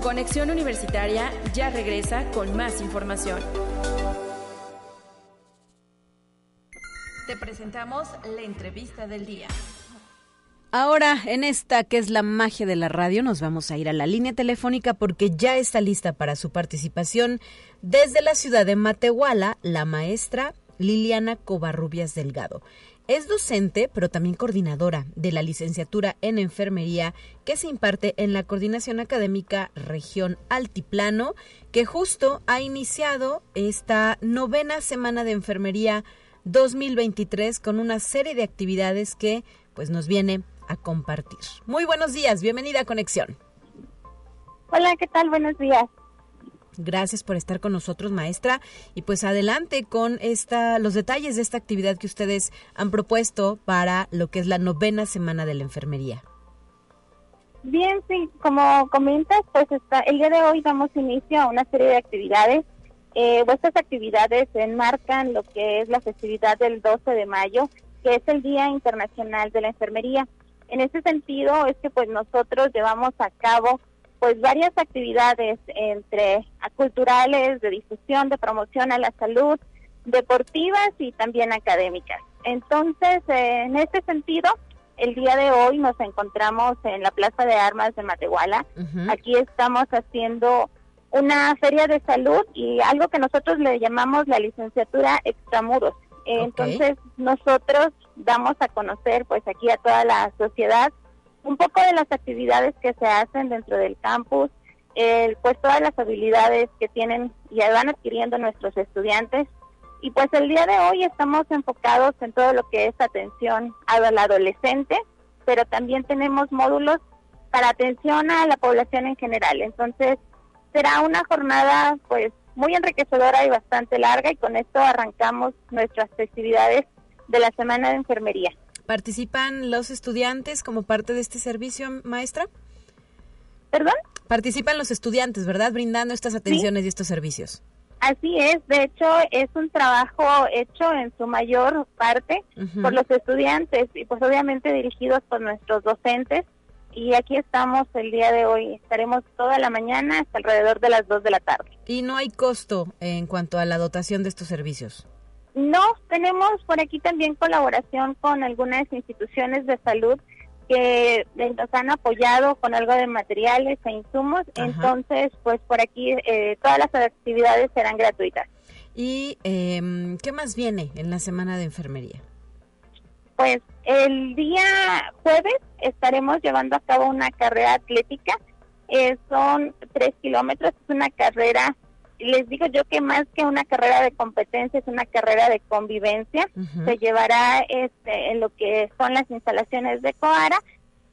Conexión Universitaria ya regresa con más información. Te presentamos la entrevista del día. Ahora, en esta que es la magia de la radio, nos vamos a ir a la línea telefónica porque ya está lista para su participación desde la ciudad de Matehuala la maestra Liliana Covarrubias Delgado. Es docente, pero también coordinadora de la licenciatura en enfermería que se imparte en la Coordinación Académica Región Altiplano, que justo ha iniciado esta novena semana de enfermería 2023 con una serie de actividades que pues nos viene a compartir. Muy buenos días, bienvenida a Conexión. Hola, ¿qué tal? Buenos días. Gracias por estar con nosotros, maestra. Y pues adelante con esta, los detalles de esta actividad que ustedes han propuesto para lo que es la novena semana de la enfermería. Bien, sí, como comentas, pues está, el día de hoy damos inicio a una serie de actividades. Eh, estas actividades enmarcan lo que es la festividad del 12 de mayo, que es el Día Internacional de la Enfermería. En ese sentido es que pues nosotros llevamos a cabo pues varias actividades entre culturales, de difusión, de promoción a la salud, deportivas y también académicas. Entonces, en este sentido, el día de hoy nos encontramos en la Plaza de Armas de Matehuala. Aquí estamos haciendo una feria de salud y algo que nosotros le llamamos la licenciatura extramuros. Entonces, nosotros damos a conocer pues aquí a toda la sociedad un poco de las actividades que se hacen dentro del campus, pues todas las habilidades que tienen y van adquiriendo nuestros estudiantes. Y pues el día de hoy estamos enfocados en todo lo que es atención al adolescente, pero también tenemos módulos para atención a la población en general. Entonces, será una jornada pues muy enriquecedora y bastante larga y con esto arrancamos nuestras festividades de la Semana de Enfermería. ¿Participan los estudiantes como parte de este servicio, maestra? ¿Perdón? Participan los estudiantes, ¿verdad? Brindando estas atenciones y estos servicios. Así es, de hecho es un trabajo hecho en su mayor parte por los estudiantes y pues obviamente dirigidos por nuestros docentes y aquí estamos el día de hoy, estaremos toda la mañana hasta alrededor de las 2 de la tarde. ¿Y no hay costo en cuanto a la dotación de estos servicios? No, tenemos por aquí también colaboración con algunas instituciones de salud que nos han apoyado con algo de materiales e insumos. Entonces, pues por aquí eh, todas las actividades serán gratuitas. ¿Y eh, qué más viene en la semana de enfermería? Pues el día jueves estaremos llevando a cabo una carrera atlética. Eh, son tres kilómetros, es una carrera les digo yo que más que una carrera de competencia es una carrera de convivencia. Se llevará este, en lo que son las instalaciones de Coara.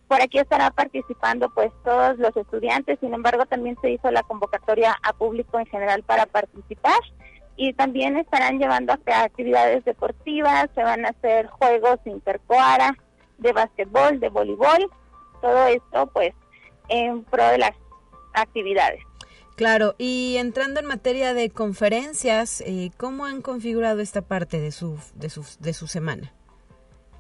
Por aquí estará participando pues todos los estudiantes, sin embargo también se hizo la convocatoria a público en general para participar y también estarán llevando a actividades deportivas, se van a hacer juegos intercoara de básquetbol, de voleibol, todo esto pues en pro de las actividades. Claro, y entrando en materia de conferencias, eh, ¿cómo han configurado esta parte de su, de su, de su semana?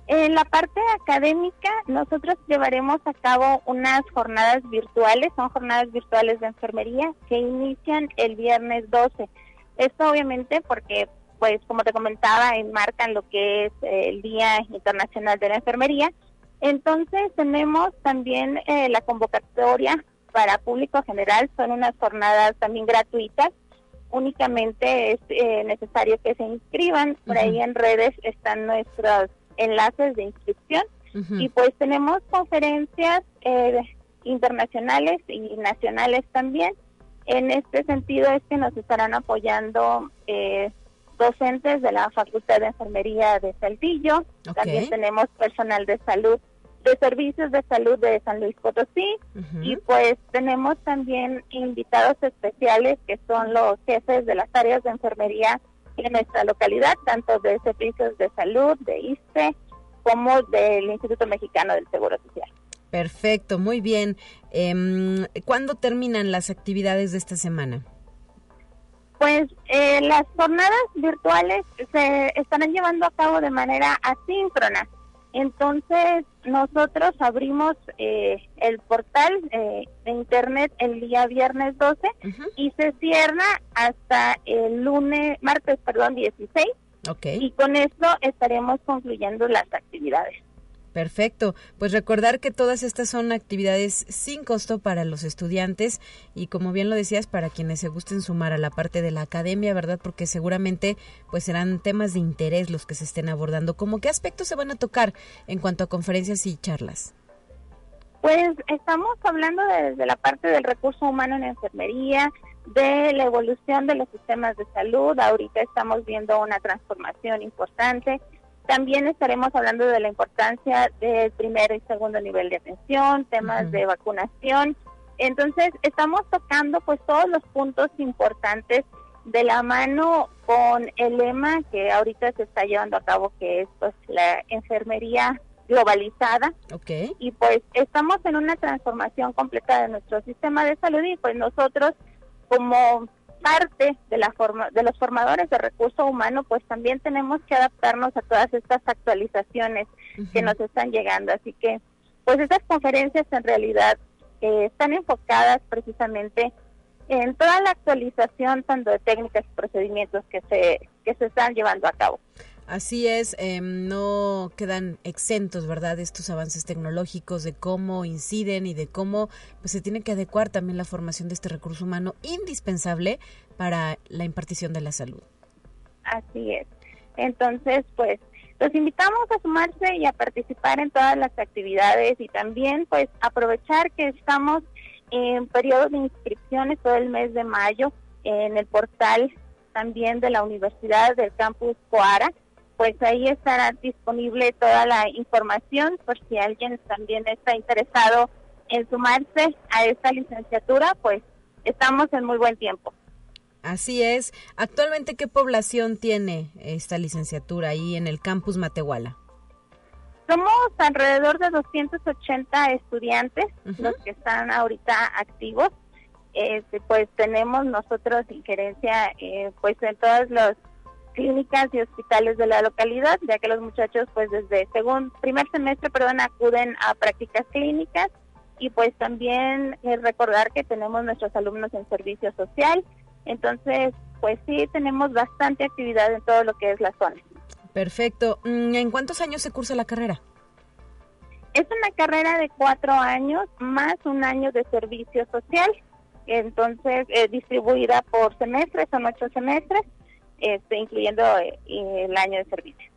En la parte académica, nosotros llevaremos a cabo unas jornadas virtuales, son jornadas virtuales de enfermería que inician el viernes 12. Esto obviamente porque, pues como te comentaba, enmarcan lo que es el Día Internacional de la Enfermería. Entonces tenemos también eh, la convocatoria para público general, son unas jornadas también gratuitas únicamente es eh, necesario que se inscriban. Por ahí en redes están nuestros enlaces de inscripción y pues tenemos conferencias eh, internacionales y nacionales también. En este sentido es que nos estarán apoyando eh, docentes de la Facultad de Enfermería de Saltillo. También tenemos personal de salud de Servicios de Salud de San Luis Potosí y pues tenemos también invitados especiales que son los jefes de las áreas de enfermería en nuestra localidad, tanto de Servicios de Salud, de ISTE, como del Instituto Mexicano del Seguro Social. Perfecto, muy bien. Eh, ¿Cuándo terminan las actividades de esta semana? Pues eh, las jornadas virtuales se estarán llevando a cabo de manera asíncrona. Entonces, nosotros abrimos eh, el portal eh, de internet el día viernes 12 y se cierra hasta el lunes, martes, perdón, 16. Okay. Y con esto estaremos concluyendo las actividades. Perfecto. Pues recordar que todas estas son actividades sin costo para los estudiantes y como bien lo decías, para quienes se gusten sumar a la parte de la academia, ¿verdad? Porque seguramente pues serán temas de interés los que se estén abordando. ¿Cómo qué aspectos se van a tocar en cuanto a conferencias y charlas? Pues estamos hablando desde la parte del recurso humano en enfermería, de la evolución de los sistemas de salud. Ahorita estamos viendo una transformación importante también estaremos hablando de la importancia del primer y segundo nivel de atención, temas de vacunación. Entonces, estamos tocando pues todos los puntos importantes de la mano con el lema que ahorita se está llevando a cabo, que es pues la enfermería globalizada. Okay. Y pues estamos en una transformación completa de nuestro sistema de salud y pues nosotros como parte de la forma de los formadores de recurso humano, pues también tenemos que adaptarnos a todas estas actualizaciones que nos están llegando. Así que, pues estas conferencias en realidad eh, están enfocadas precisamente en toda la actualización tanto de técnicas y procedimientos que se que se están llevando a cabo. Así es, em, no quedan exentos, ¿verdad?, estos avances tecnológicos, de cómo inciden y de cómo pues, se tiene que adecuar también la formación de este recurso humano indispensable para la impartición de la salud. Así es. Entonces, pues, los invitamos a sumarse y a participar en todas las actividades y también, pues, aprovechar que estamos en periodo de inscripciones todo el mes de mayo en el portal también de la Universidad del Campus Coara pues ahí estará disponible toda la información por si alguien también está interesado en sumarse a esta licenciatura, pues estamos en muy buen tiempo. Así es. Actualmente, ¿qué población tiene esta licenciatura ahí en el campus Matehuala? Somos alrededor de 280 estudiantes los que están ahorita activos. Este, pues tenemos nosotros injerencia eh, pues en todos los clínicas y hospitales de la localidad, ya que los muchachos pues desde según primer semestre, perdón, acuden a prácticas clínicas y pues también eh, recordar que tenemos nuestros alumnos en servicio social, entonces pues sí tenemos bastante actividad en todo lo que es la zona. Perfecto. Mm, ¿En cuántos años se cursa la carrera? Es una carrera de cuatro años más un año de servicio social, entonces eh, distribuida por semestres, son ocho semestres este, incluyendo eh, el año de servicio.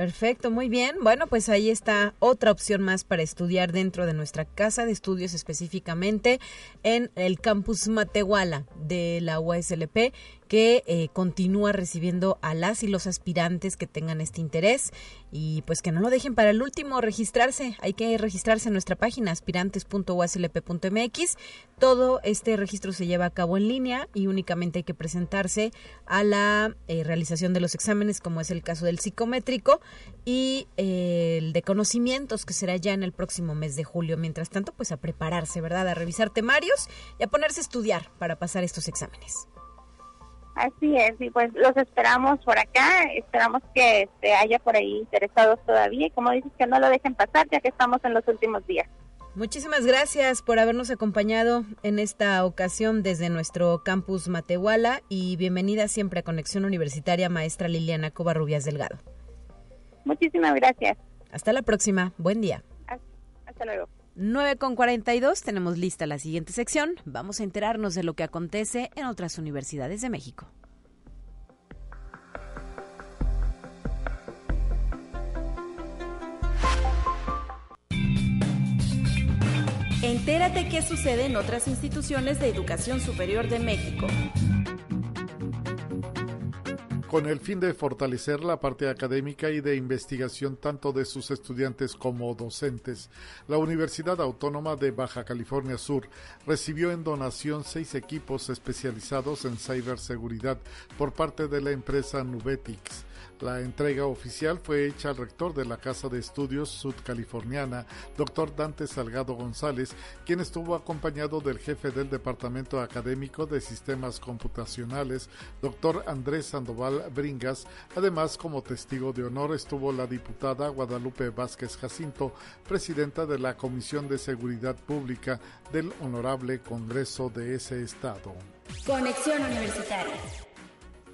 Perfecto, muy bien. Bueno, pues ahí está otra opción más para estudiar dentro de nuestra casa de estudios específicamente en el campus Matehuala de la USLP que eh, continúa recibiendo a las y los aspirantes que tengan este interés y pues que no lo dejen para el último registrarse. Hay que registrarse en nuestra página aspirantes.uslp.mx. Todo este registro se lleva a cabo en línea y únicamente hay que presentarse a la eh, realización de los exámenes, como es el caso del psicométrico y eh, el de conocimientos, que será ya en el próximo mes de julio. Mientras tanto, pues a prepararse, ¿verdad? A revisar temarios y a ponerse a estudiar para pasar estos exámenes. Así es, y pues los esperamos por acá, esperamos que este, haya por ahí interesados todavía y como dices que no lo dejen pasar ya que estamos en los últimos días. Muchísimas gracias por habernos acompañado en esta ocasión desde nuestro campus Matehuala y bienvenida siempre a Conexión Universitaria, maestra Liliana Covarrubias Delgado. Muchísimas gracias. Hasta la próxima, buen día. Hasta luego. 9 con 42, tenemos lista la siguiente sección. Vamos a enterarnos de lo que acontece en otras universidades de México. Entérate qué sucede en otras instituciones de educación superior de México. Con el fin de fortalecer la parte académica y de investigación tanto de sus estudiantes como docentes, la Universidad Autónoma de Baja California Sur recibió en donación seis equipos especializados en ciberseguridad por parte de la empresa Nubetics la entrega oficial fue hecha al rector de la Casa de Estudios Sudcaliforniana, doctor Dante Salgado González, quien estuvo acompañado del jefe del Departamento Académico de Sistemas Computacionales, doctor Andrés Sandoval Bringas. Además, como testigo de honor estuvo la diputada Guadalupe Vázquez Jacinto, presidenta de la Comisión de Seguridad Pública del Honorable Congreso de ese estado. Conexión Universitaria.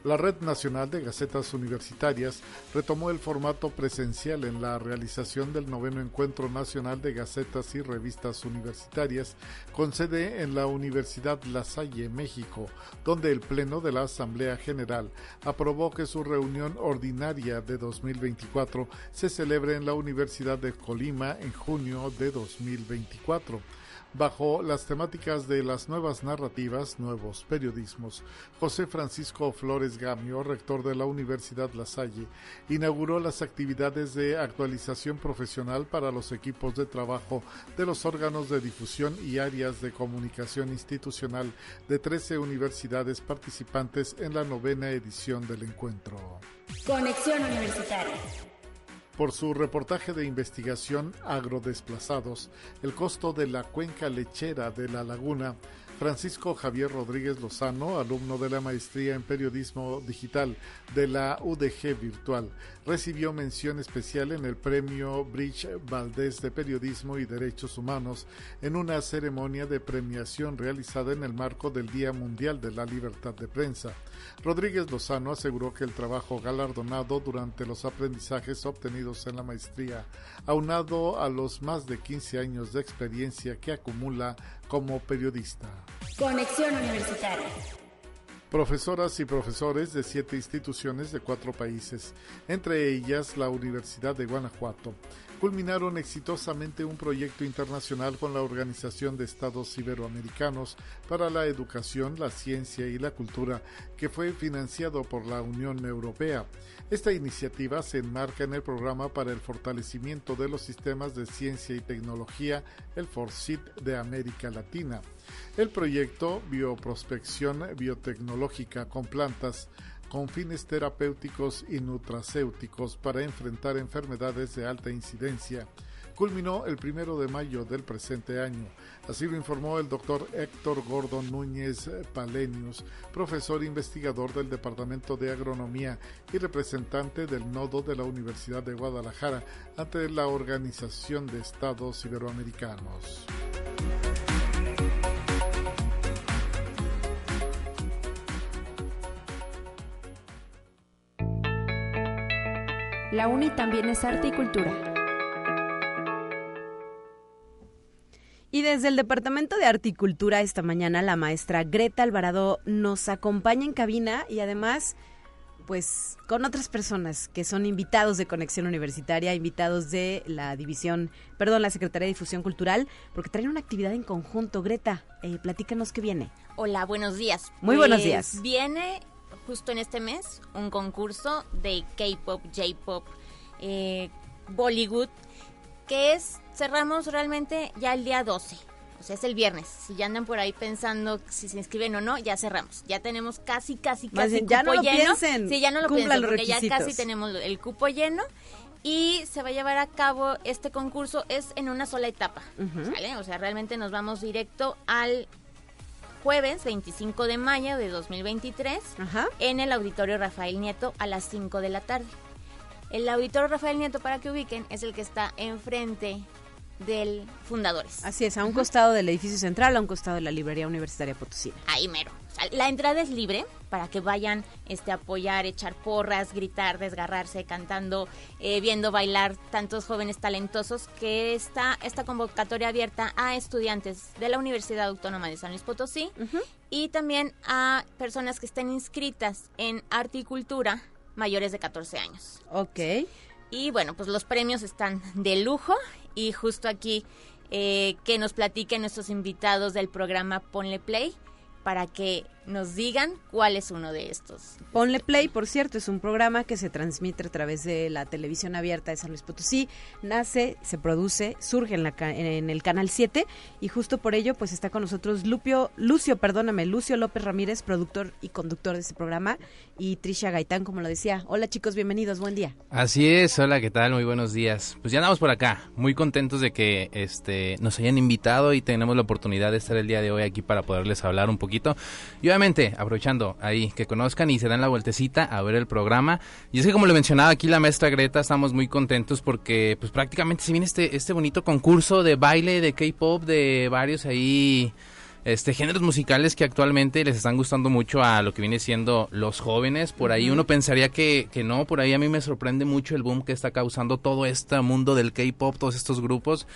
La Red Nacional de Gacetas Universitarias retomó el formato presencial en la realización del noveno Encuentro Nacional de Gacetas y Revistas Universitarias, con sede en la Universidad La Salle, México, donde el Pleno de la Asamblea General aprobó que su reunión ordinaria de 2024 se celebre en la Universidad de Colima en junio de 2024 bajo las temáticas de las nuevas narrativas, nuevos periodismos. José Francisco Flores Gamio, rector de la Universidad La Salle, inauguró las actividades de actualización profesional para los equipos de trabajo de los órganos de difusión y áreas de comunicación institucional de 13 universidades participantes en la novena edición del encuentro. Conexión Universitaria por su reportaje de investigación Agrodesplazados, el costo de la cuenca lechera de la laguna Francisco Javier Rodríguez Lozano, alumno de la maestría en periodismo digital de la UDG Virtual, recibió mención especial en el premio Bridge Valdés de Periodismo y Derechos Humanos en una ceremonia de premiación realizada en el marco del Día Mundial de la Libertad de Prensa. Rodríguez Lozano aseguró que el trabajo galardonado durante los aprendizajes obtenidos en la maestría, aunado a los más de 15 años de experiencia que acumula como periodista. Conexión Universitaria. Profesoras y profesores de siete instituciones de cuatro países, entre ellas la Universidad de Guanajuato, culminaron exitosamente un proyecto internacional con la Organización de Estados Iberoamericanos para la Educación, la Ciencia y la Cultura, que fue financiado por la Unión Europea. Esta iniciativa se enmarca en el programa para el fortalecimiento de los sistemas de ciencia y tecnología, el FORCIT de América Latina. El proyecto Bioprospección Biotecnológica con Plantas con fines terapéuticos y nutracéuticos para enfrentar enfermedades de alta incidencia. Culminó el primero de mayo del presente año. Así lo informó el doctor Héctor Gordon Núñez Palenius, profesor investigador del Departamento de Agronomía y representante del nodo de la Universidad de Guadalajara ante la Organización de Estados Iberoamericanos. La UNI también es arte y cultura. Y desde el Departamento de Arte y Cultura esta mañana la maestra Greta Alvarado nos acompaña en cabina y además pues con otras personas que son invitados de Conexión Universitaria, invitados de la división, perdón, la Secretaría de Difusión Cultural, porque traen una actividad en conjunto. Greta, eh, platícanos qué viene. Hola, buenos días. Muy buenos Pues, días. Viene justo en este mes un concurso de K-pop, J-pop, eh, Bollywood, que es, cerramos realmente ya el día 12. O sea, es el viernes. Si ya andan por ahí pensando si se inscriben o no, ya cerramos. Ya tenemos casi, casi, Más casi ya cupo no lo lleno. piensen. Sí, ya no lo piensen, porque ya casi tenemos el cupo lleno. Y se va a llevar a cabo este concurso, es en una sola etapa. ¿sale? O sea, realmente nos vamos directo al jueves 25 de mayo de 2023 Ajá. en el Auditorio Rafael Nieto a las 5 de la tarde. El Auditorio Rafael Nieto, para que ubiquen, es el que está enfrente del Fundadores. Así es, a un costado del edificio central, a un costado de la librería universitaria Potosina. Ahí mero. La entrada es libre para que vayan este, a apoyar, echar porras, gritar, desgarrarse, cantando, eh, viendo bailar tantos jóvenes talentosos que está esta convocatoria abierta a estudiantes de la Universidad Autónoma de San Luis Potosí y también a personas que estén inscritas en arte y cultura mayores de 14 años. Ok. Y bueno, pues los premios están de lujo y justo aquí eh, que nos platiquen nuestros invitados del programa Ponle Play para que nos digan cuál es uno de estos. Ponle Play, por cierto, es un programa que se transmite a través de la televisión abierta de San Luis Potosí. Nace, se produce, surge en, la, ca- en el Canal 7 y justo por ello pues está con nosotros Lupio, Lucio, perdóname, Lucio López Ramírez, productor y conductor de este programa y Trisha Gaitán, como lo decía. Hola chicos, bienvenidos, buen día. Así es, hola, ¿qué tal? Muy buenos días. Pues ya andamos por acá, muy contentos de que este nos hayan invitado y tenemos la oportunidad de estar el día de hoy aquí para poderles hablar un poquito. Y obviamente, aprovechando ahí que conozcan y se dan la vueltecita a ver el programa. Y es que como le mencionaba aquí la maestra Greta, estamos muy contentos porque pues prácticamente se viene este este bonito concurso de baile, de K-pop, de varios ahí este géneros musicales que actualmente les están gustando mucho a lo que viene siendo los jóvenes. Por ahí uno pensaría que, que no, por ahí a mí me sorprende mucho el boom que está causando todo este mundo del K-pop, todos estos grupos.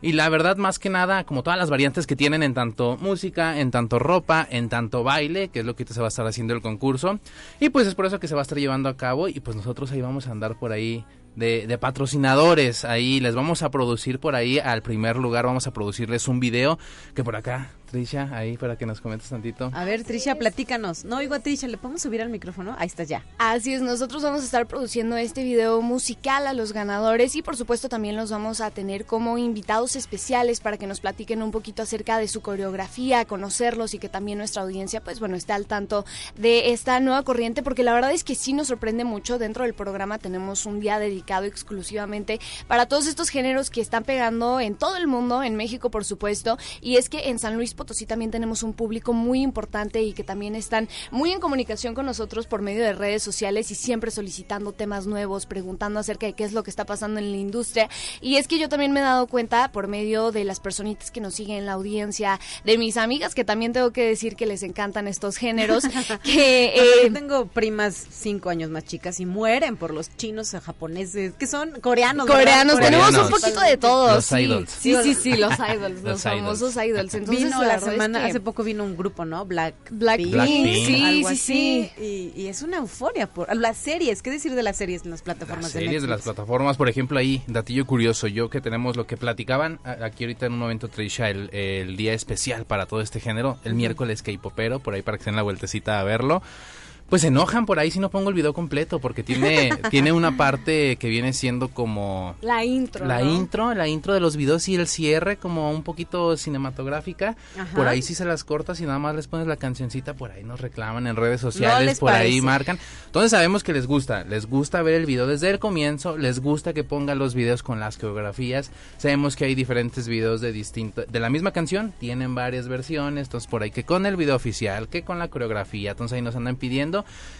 Y la verdad, más que nada, como todas las variantes que tienen en tanto música, en tanto ropa, en tanto baile, que es lo que se va a estar haciendo el concurso. Y pues es por eso que se va a estar llevando a cabo y pues nosotros ahí vamos a andar por ahí de, de patrocinadores. Ahí les vamos a producir por ahí al primer lugar, vamos a producirles un video que por acá, Trisha, ahí para que nos comentes tantito. A ver, Trisha, platícanos. No oigo a Trisha, ¿le podemos subir al micrófono? Ahí está ya. Así es, nosotros vamos a estar produciendo este video musical a los ganadores y por supuesto también los vamos a tener como invitados especiales para que nos platiquen un poquito acerca de su coreografía, conocerlos y que también nuestra audiencia pues bueno esté al tanto de esta nueva corriente porque la verdad es que sí nos sorprende mucho. Dentro del programa tenemos un día dedicado exclusivamente para todos estos géneros que están pegando en todo el mundo, en México por supuesto, y es que en San Luis Potosí también tenemos un público muy importante y que también están muy en comunicación con nosotros por medio de redes sociales y siempre solicitando temas nuevos, preguntando acerca de qué es lo que está pasando en la industria. Y es que yo también me he dado cuenta por medio de las personitas que nos siguen en la audiencia, de mis amigas que también tengo que decir que les encantan estos géneros, que... Bueno, eh, yo tengo primas cinco años más chicas y mueren por los chinos o japoneses, que son coreanos. ¿verdad? Coreanos, tenemos un poquito de todo. Los sí. idols. Sí, sí, sí, los idols, los, Los famosos idols. Entonces, vino la es semana, que- hace poco vino un grupo, ¿no? Black Blackpink, Blackpink. sí, algo sí, así, sí. Y, y es una euforia por las series. ¿Qué decir de las series en las plataformas Las de series de las Netflix? plataformas, por ejemplo, ahí, datillo curioso, yo que tenemos lo que platicaban aquí ahorita en un momento, Trisha, el, el día especial para todo este género, el miércoles K-popero, por ahí para que se den la vueltecita a verlo. Pues se enojan por ahí si no pongo el video completo, porque tiene, tiene una parte que viene siendo como La intro. la ¿no? intro, la intro de los videos y el cierre como un poquito cinematográfica. Ajá. Por ahí sí se las cortas y nada más les pones la cancioncita, por ahí nos reclaman en redes sociales, les por ahí marcan. Entonces sabemos que les gusta, les gusta ver el video desde el comienzo, les gusta que pongan los videos con las coreografías. Sabemos que hay diferentes videos de distinto de la misma canción, tienen varias versiones, entonces por ahí que con el video oficial, que con la coreografía, entonces ahí nos andan pidiendo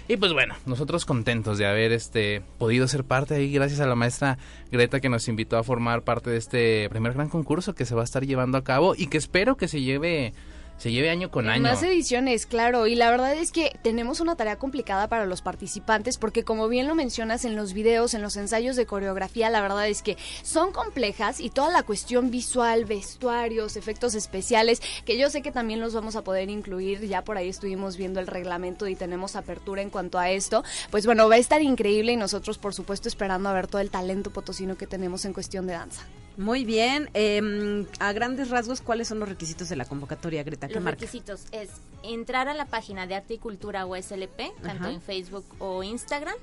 y pues bueno, nosotros contentos de haber este podido ser parte ahí gracias a la maestra Greta que nos invitó a formar parte de este primer gran concurso que se va a estar llevando a cabo y que espero que se lleve se lleve año con año. Más ediciones, claro. Y la verdad es que tenemos una tarea complicada para los participantes porque como bien lo mencionas en los videos, en los ensayos de coreografía, la verdad es que son complejas y toda la cuestión visual, vestuarios, efectos especiales, que yo sé que también los vamos a poder incluir. Ya por ahí estuvimos viendo el reglamento y tenemos apertura en cuanto a esto. Pues bueno, va a estar increíble y nosotros por supuesto esperando a ver todo el talento potosino que tenemos en cuestión de danza. Muy bien. eh, a grandes rasgos, ¿cuáles son los requisitos de la convocatoria, Greta? ¿Qué Los marca? requisitos es entrar a la página de Arte y Cultura USLP, tanto Ajá. en Facebook o Instagram,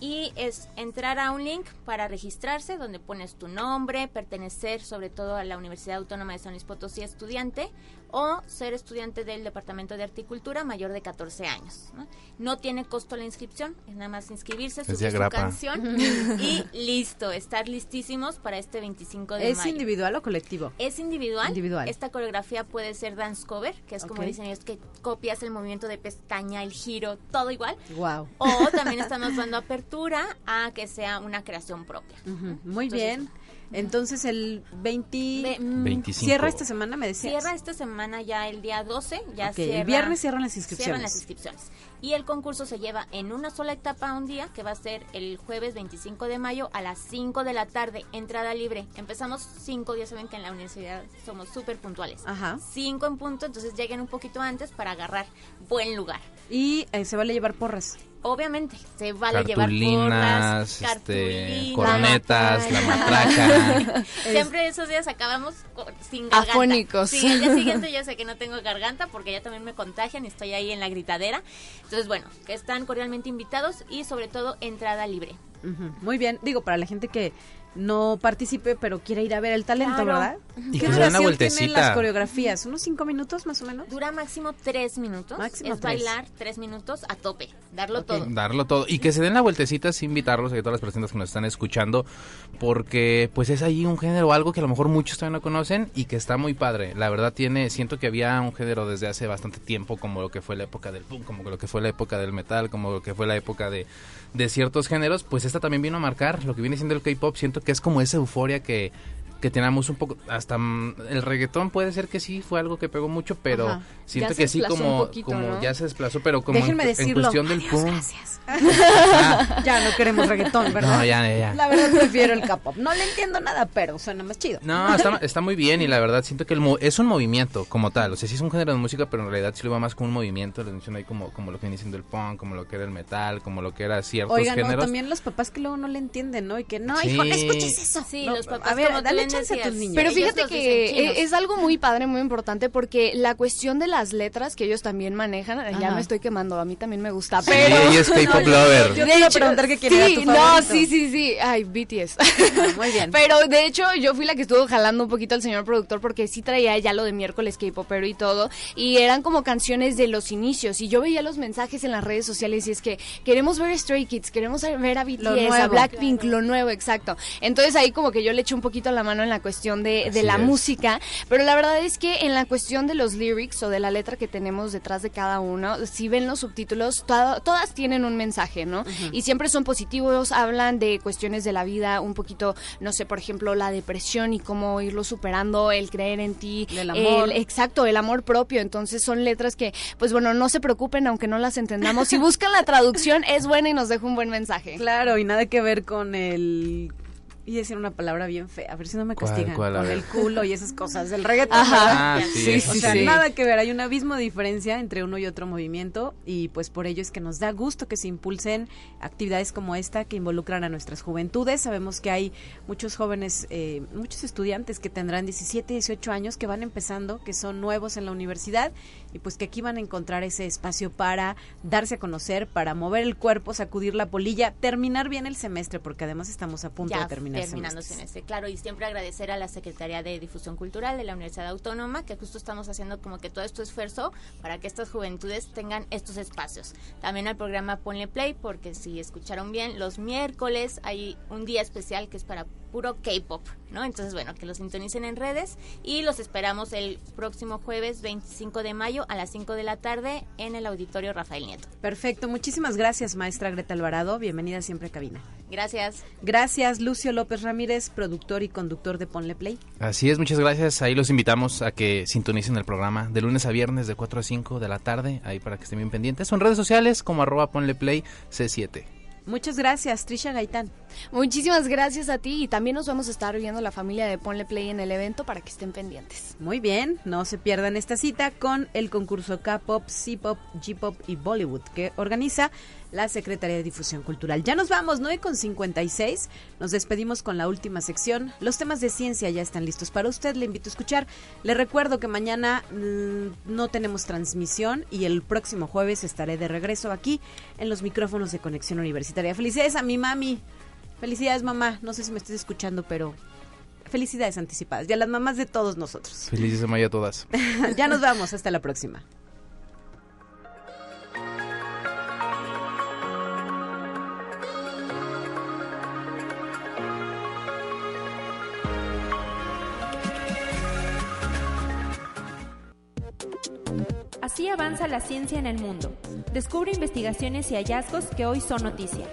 y es entrar a un link para registrarse donde pones tu nombre, pertenecer sobre todo a la Universidad Autónoma de San Luis Potosí estudiante, o ser estudiante del Departamento de Horticultura mayor de 14 años. No, No tiene costo la inscripción, es nada más inscribirse, Es su agrapa. canción y listo, estar listísimos para este 25 de ¿Es mayo. individual o colectivo? Es individual. Individual. Esta coreografía puede ser dance cover, que es como Ok. dicen ellos, que copias el movimiento de pestaña, el giro, todo igual. Wow. O también estamos dando apertura a que sea una creación propia. Muy Entonces, bien. Entonces el 20... Ve- mm, 25. Cierra esta semana, me decías. Cierra esta semana ya el día 12, ya cierra. el viernes cierran las inscripciones. Cierran las inscripciones. Y el concurso se lleva en una sola etapa un día, que va a ser el jueves 25 de mayo a las 5 de la tarde, entrada libre. Empezamos 5, ya saben que en la universidad somos súper puntuales. Ajá. 5 en punto, entonces lleguen un poquito antes para agarrar buen lugar. Y eh, se vale llevar porras. Obviamente, se vale llevar porras, este, cartulinas, cornetas, la matraca. Siempre esos días acabamos con- sin garganta. Afónicos. Sí, el día siguiente yo sé que no tengo garganta porque ya también me contagian y estoy ahí en la gritadera. Entonces, bueno, que están cordialmente invitados y sobre todo entrada libre. Muy bien. Digo, para la gente que no participe, pero quiere ir a ver el talento, Claro. ¿verdad? Y ¿Qué que se den una duración tienen vueltecita. las coreografías? ¿Unos cinco minutos más o menos? Dura máximo tres minutos. Máximo es tres. bailar tres minutos a tope, darlo todo. Darlo todo. Y que se den la vueltecita, sí invitarlos a todas las personas que nos están escuchando, porque pues es ahí un género, algo que a lo mejor muchos todavía no conocen y que está muy padre. La verdad tiene, siento que había un género desde hace bastante tiempo, como lo que fue la época del punk, como lo que fue la época del metal, como lo que fue la época de, de ciertos géneros, pues esta también vino a marcar lo que viene siendo el K-pop. Siento que es como esa euforia que que teníamos un poco hasta mm, el reggaetón puede ser que sí fue algo que pegó mucho pero Ajá. siento que sí como poquito, como ¿no? ya se desplazó pero como en- en, cuestión del Adiós, punk gracias. ya no queremos reggaetón, ¿verdad? no ya ya La verdad prefiero el K-pop. No le entiendo nada, pero suena más chido. No, está, está muy bien y la verdad siento que el mo- es un movimiento como tal. O sea, sí es un género de música, pero en realidad sí lo va más como un movimiento. Lo menciono ahí como, como lo que viene siendo el punk, como lo que era el metal, como lo que era ciertos Oigan, no, géneros. también los papás que luego no le entienden, ¿no? Y que, no, Sí. hijo, no escuches eso. Sí, No, los papás A ver, como dale chance a tus niños. Pero fíjate que es algo muy padre, muy importante, porque la cuestión de las letras que ellos también manejan, ya me estoy quemando, a mí también me gusta, Sí, pero... ella es K-pop lover. Yo te iba a preguntar que quién era sí, tu no, favorito. sí, sí, sí, ay, BTS. Ah, muy bien. Pero de hecho yo fui la que estuvo jalando un poquito al señor productor porque sí traía ya lo de miércoles K-popero y todo y eran como canciones de los inicios y yo veía los mensajes en las redes sociales y es que queremos ver Stray Kids, queremos ver a BTS, a. Blackpink, lo nuevo, exacto. Entonces ahí como que yo le eché un poquito la mano en la cuestión de, de la es. música, pero la verdad es que en la cuestión de los lyrics o de la letra que tenemos detrás de cada uno, si ven los subtítulos, to- todas tienen un mensaje, ¿no? Y siempre son positivos, hablan de cuestiones de la vida, un poquito, no sé, por ejemplo, la depresión y cómo irlo superando, el creer en ti, El amor. exacto, el amor propio. Entonces son letras que, pues bueno, no se preocupen aunque no las entendamos. Si buscan la traducción, es buena y nos deja un buen mensaje. Claro, y nada que ver con el... Y decir una palabra bien fea, a ver si no me ¿Cuál, castigan. cuál? Con el culo y esas cosas del reggaetón. Ajá. Ah, sí, Sí, eso O sí, sea, sí. nada que ver, hay un abismo de diferencia entre uno y otro movimiento y pues por ello es que nos da gusto que se impulsen actividades como esta que involucran a nuestras juventudes. Sabemos que hay muchos jóvenes, eh, muchos estudiantes que tendrán 17, 18 años que van empezando, que son nuevos en la universidad y pues que aquí van a encontrar ese espacio para darse a conocer, para mover el cuerpo, sacudir la polilla, terminar bien el semestre porque además estamos a punto ya de terminar terminando semestres. semestre, claro, y siempre agradecer a la Secretaría de Difusión Cultural de la Universidad Autónoma, que justo estamos haciendo como que todo este esfuerzo para que estas juventudes tengan estos espacios. También al programa Ponle Play, porque si escucharon bien, los miércoles hay un día especial que es para puro K-pop, ¿no? Entonces, bueno, que los sintonicen en redes y los esperamos el próximo jueves 25 de mayo a las 5 de la tarde en el Auditorio Rafael Nieto. Perfecto, muchísimas gracias maestra Greta Alvarado, bienvenida siempre a cabina. Gracias. Gracias Lucio López Ramírez, productor y conductor de Ponle Play. Así es, muchas gracias. Ahí los invitamos a que sintonicen el programa de lunes a viernes de 4 a 5 de la tarde, ahí para que estén bien pendientes. Son redes sociales como arroba ponle play C7. Muchas gracias, Trisha Gaitán. Muchísimas gracias a ti y también nos vamos a estar viendo la familia de Ponle Play en el evento para que estén pendientes. Muy bien, no se pierdan esta cita con el concurso K-Pop, C-Pop, G-Pop y Bollywood que organiza la Secretaría de Difusión Cultural. Ya nos vamos, 9 con 56. Nos despedimos con la última sección. Los temas de ciencia ya están listos para usted. Le invito a escuchar. Le recuerdo que mañana mm, no tenemos transmisión y el próximo jueves estaré de regreso aquí en los micrófonos de Conexión Universitaria. Felicidades a mi mami. Felicidades, mamá. No sé si me estés escuchando, pero felicidades anticipadas y a las mamás de todos nosotros. Felices de mayo a todas. ya nos vamos, hasta la próxima. Avanza la ciencia en el mundo. Descubre investigaciones y hallazgos que hoy son noticia.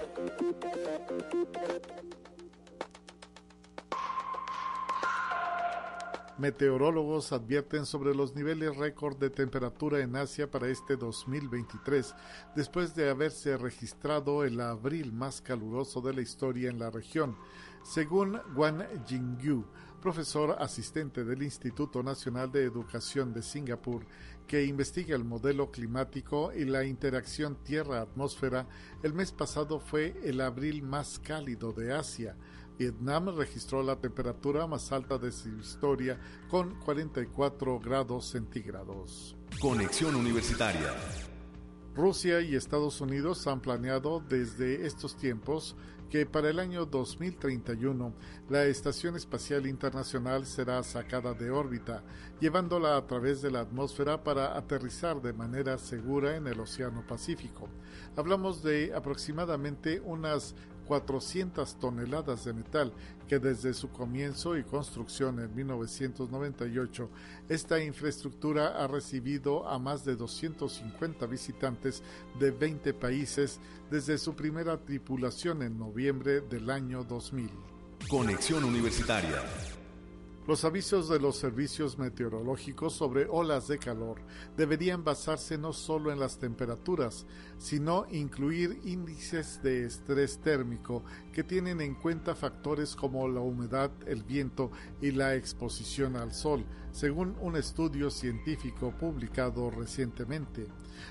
Meteorólogos advierten sobre los niveles récord de temperatura en Asia para este 2023, después de haberse registrado el abril más caluroso de la historia en la región. Según Wang Jingyu, profesor asistente del Instituto Nacional de Educación de Singapur, que investiga el modelo climático y la interacción Tierra-atmósfera, el mes pasado fue el abril más cálido de Asia. Vietnam registró la temperatura más alta de su historia con 44 grados centígrados. Conexión Universitaria. Rusia y Estados Unidos han planeado desde estos tiempos que para el año 2031 la Estación Espacial Internacional será sacada de órbita, llevándola a través de la atmósfera para aterrizar de manera segura en el Océano Pacífico. Hablamos de aproximadamente unas 400 toneladas de metal que desde su comienzo y construcción en 1998, esta infraestructura ha recibido a más de 250 visitantes de 20 países desde su primera tripulación en noviembre del año 2000. Conexión Universitaria. Los avisos de los servicios meteorológicos sobre olas de calor deberían basarse no solo en las temperaturas, sino incluir índices de estrés térmico que tienen en cuenta factores como la humedad, el viento y la exposición al sol, según un estudio científico publicado recientemente.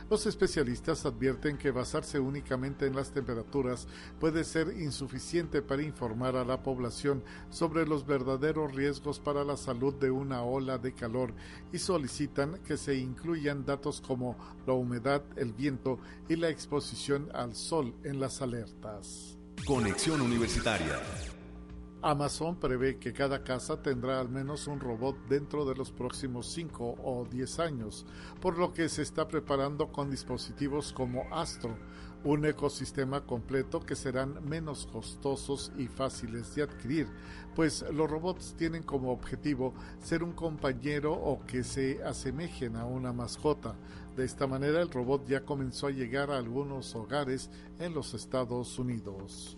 Los especialistas advierten que basarse únicamente en las temperaturas puede ser insuficiente para informar a la población sobre los verdaderos riesgos para la salud de una ola de calor y solicitan que se incluyan datos como la humedad, el viento y la exposición al sol en las alertas. Conexión Universitaria. Amazon prevé que cada casa tendrá al menos un robot dentro de los próximos 5 o 10 años, por lo que se está preparando con dispositivos como Astro, un ecosistema completo que serán menos costosos y fáciles de adquirir, pues los robots tienen como objetivo ser un compañero o que se asemejen a una mascota. De esta manera el robot ya comenzó a llegar a algunos hogares en los Estados Unidos.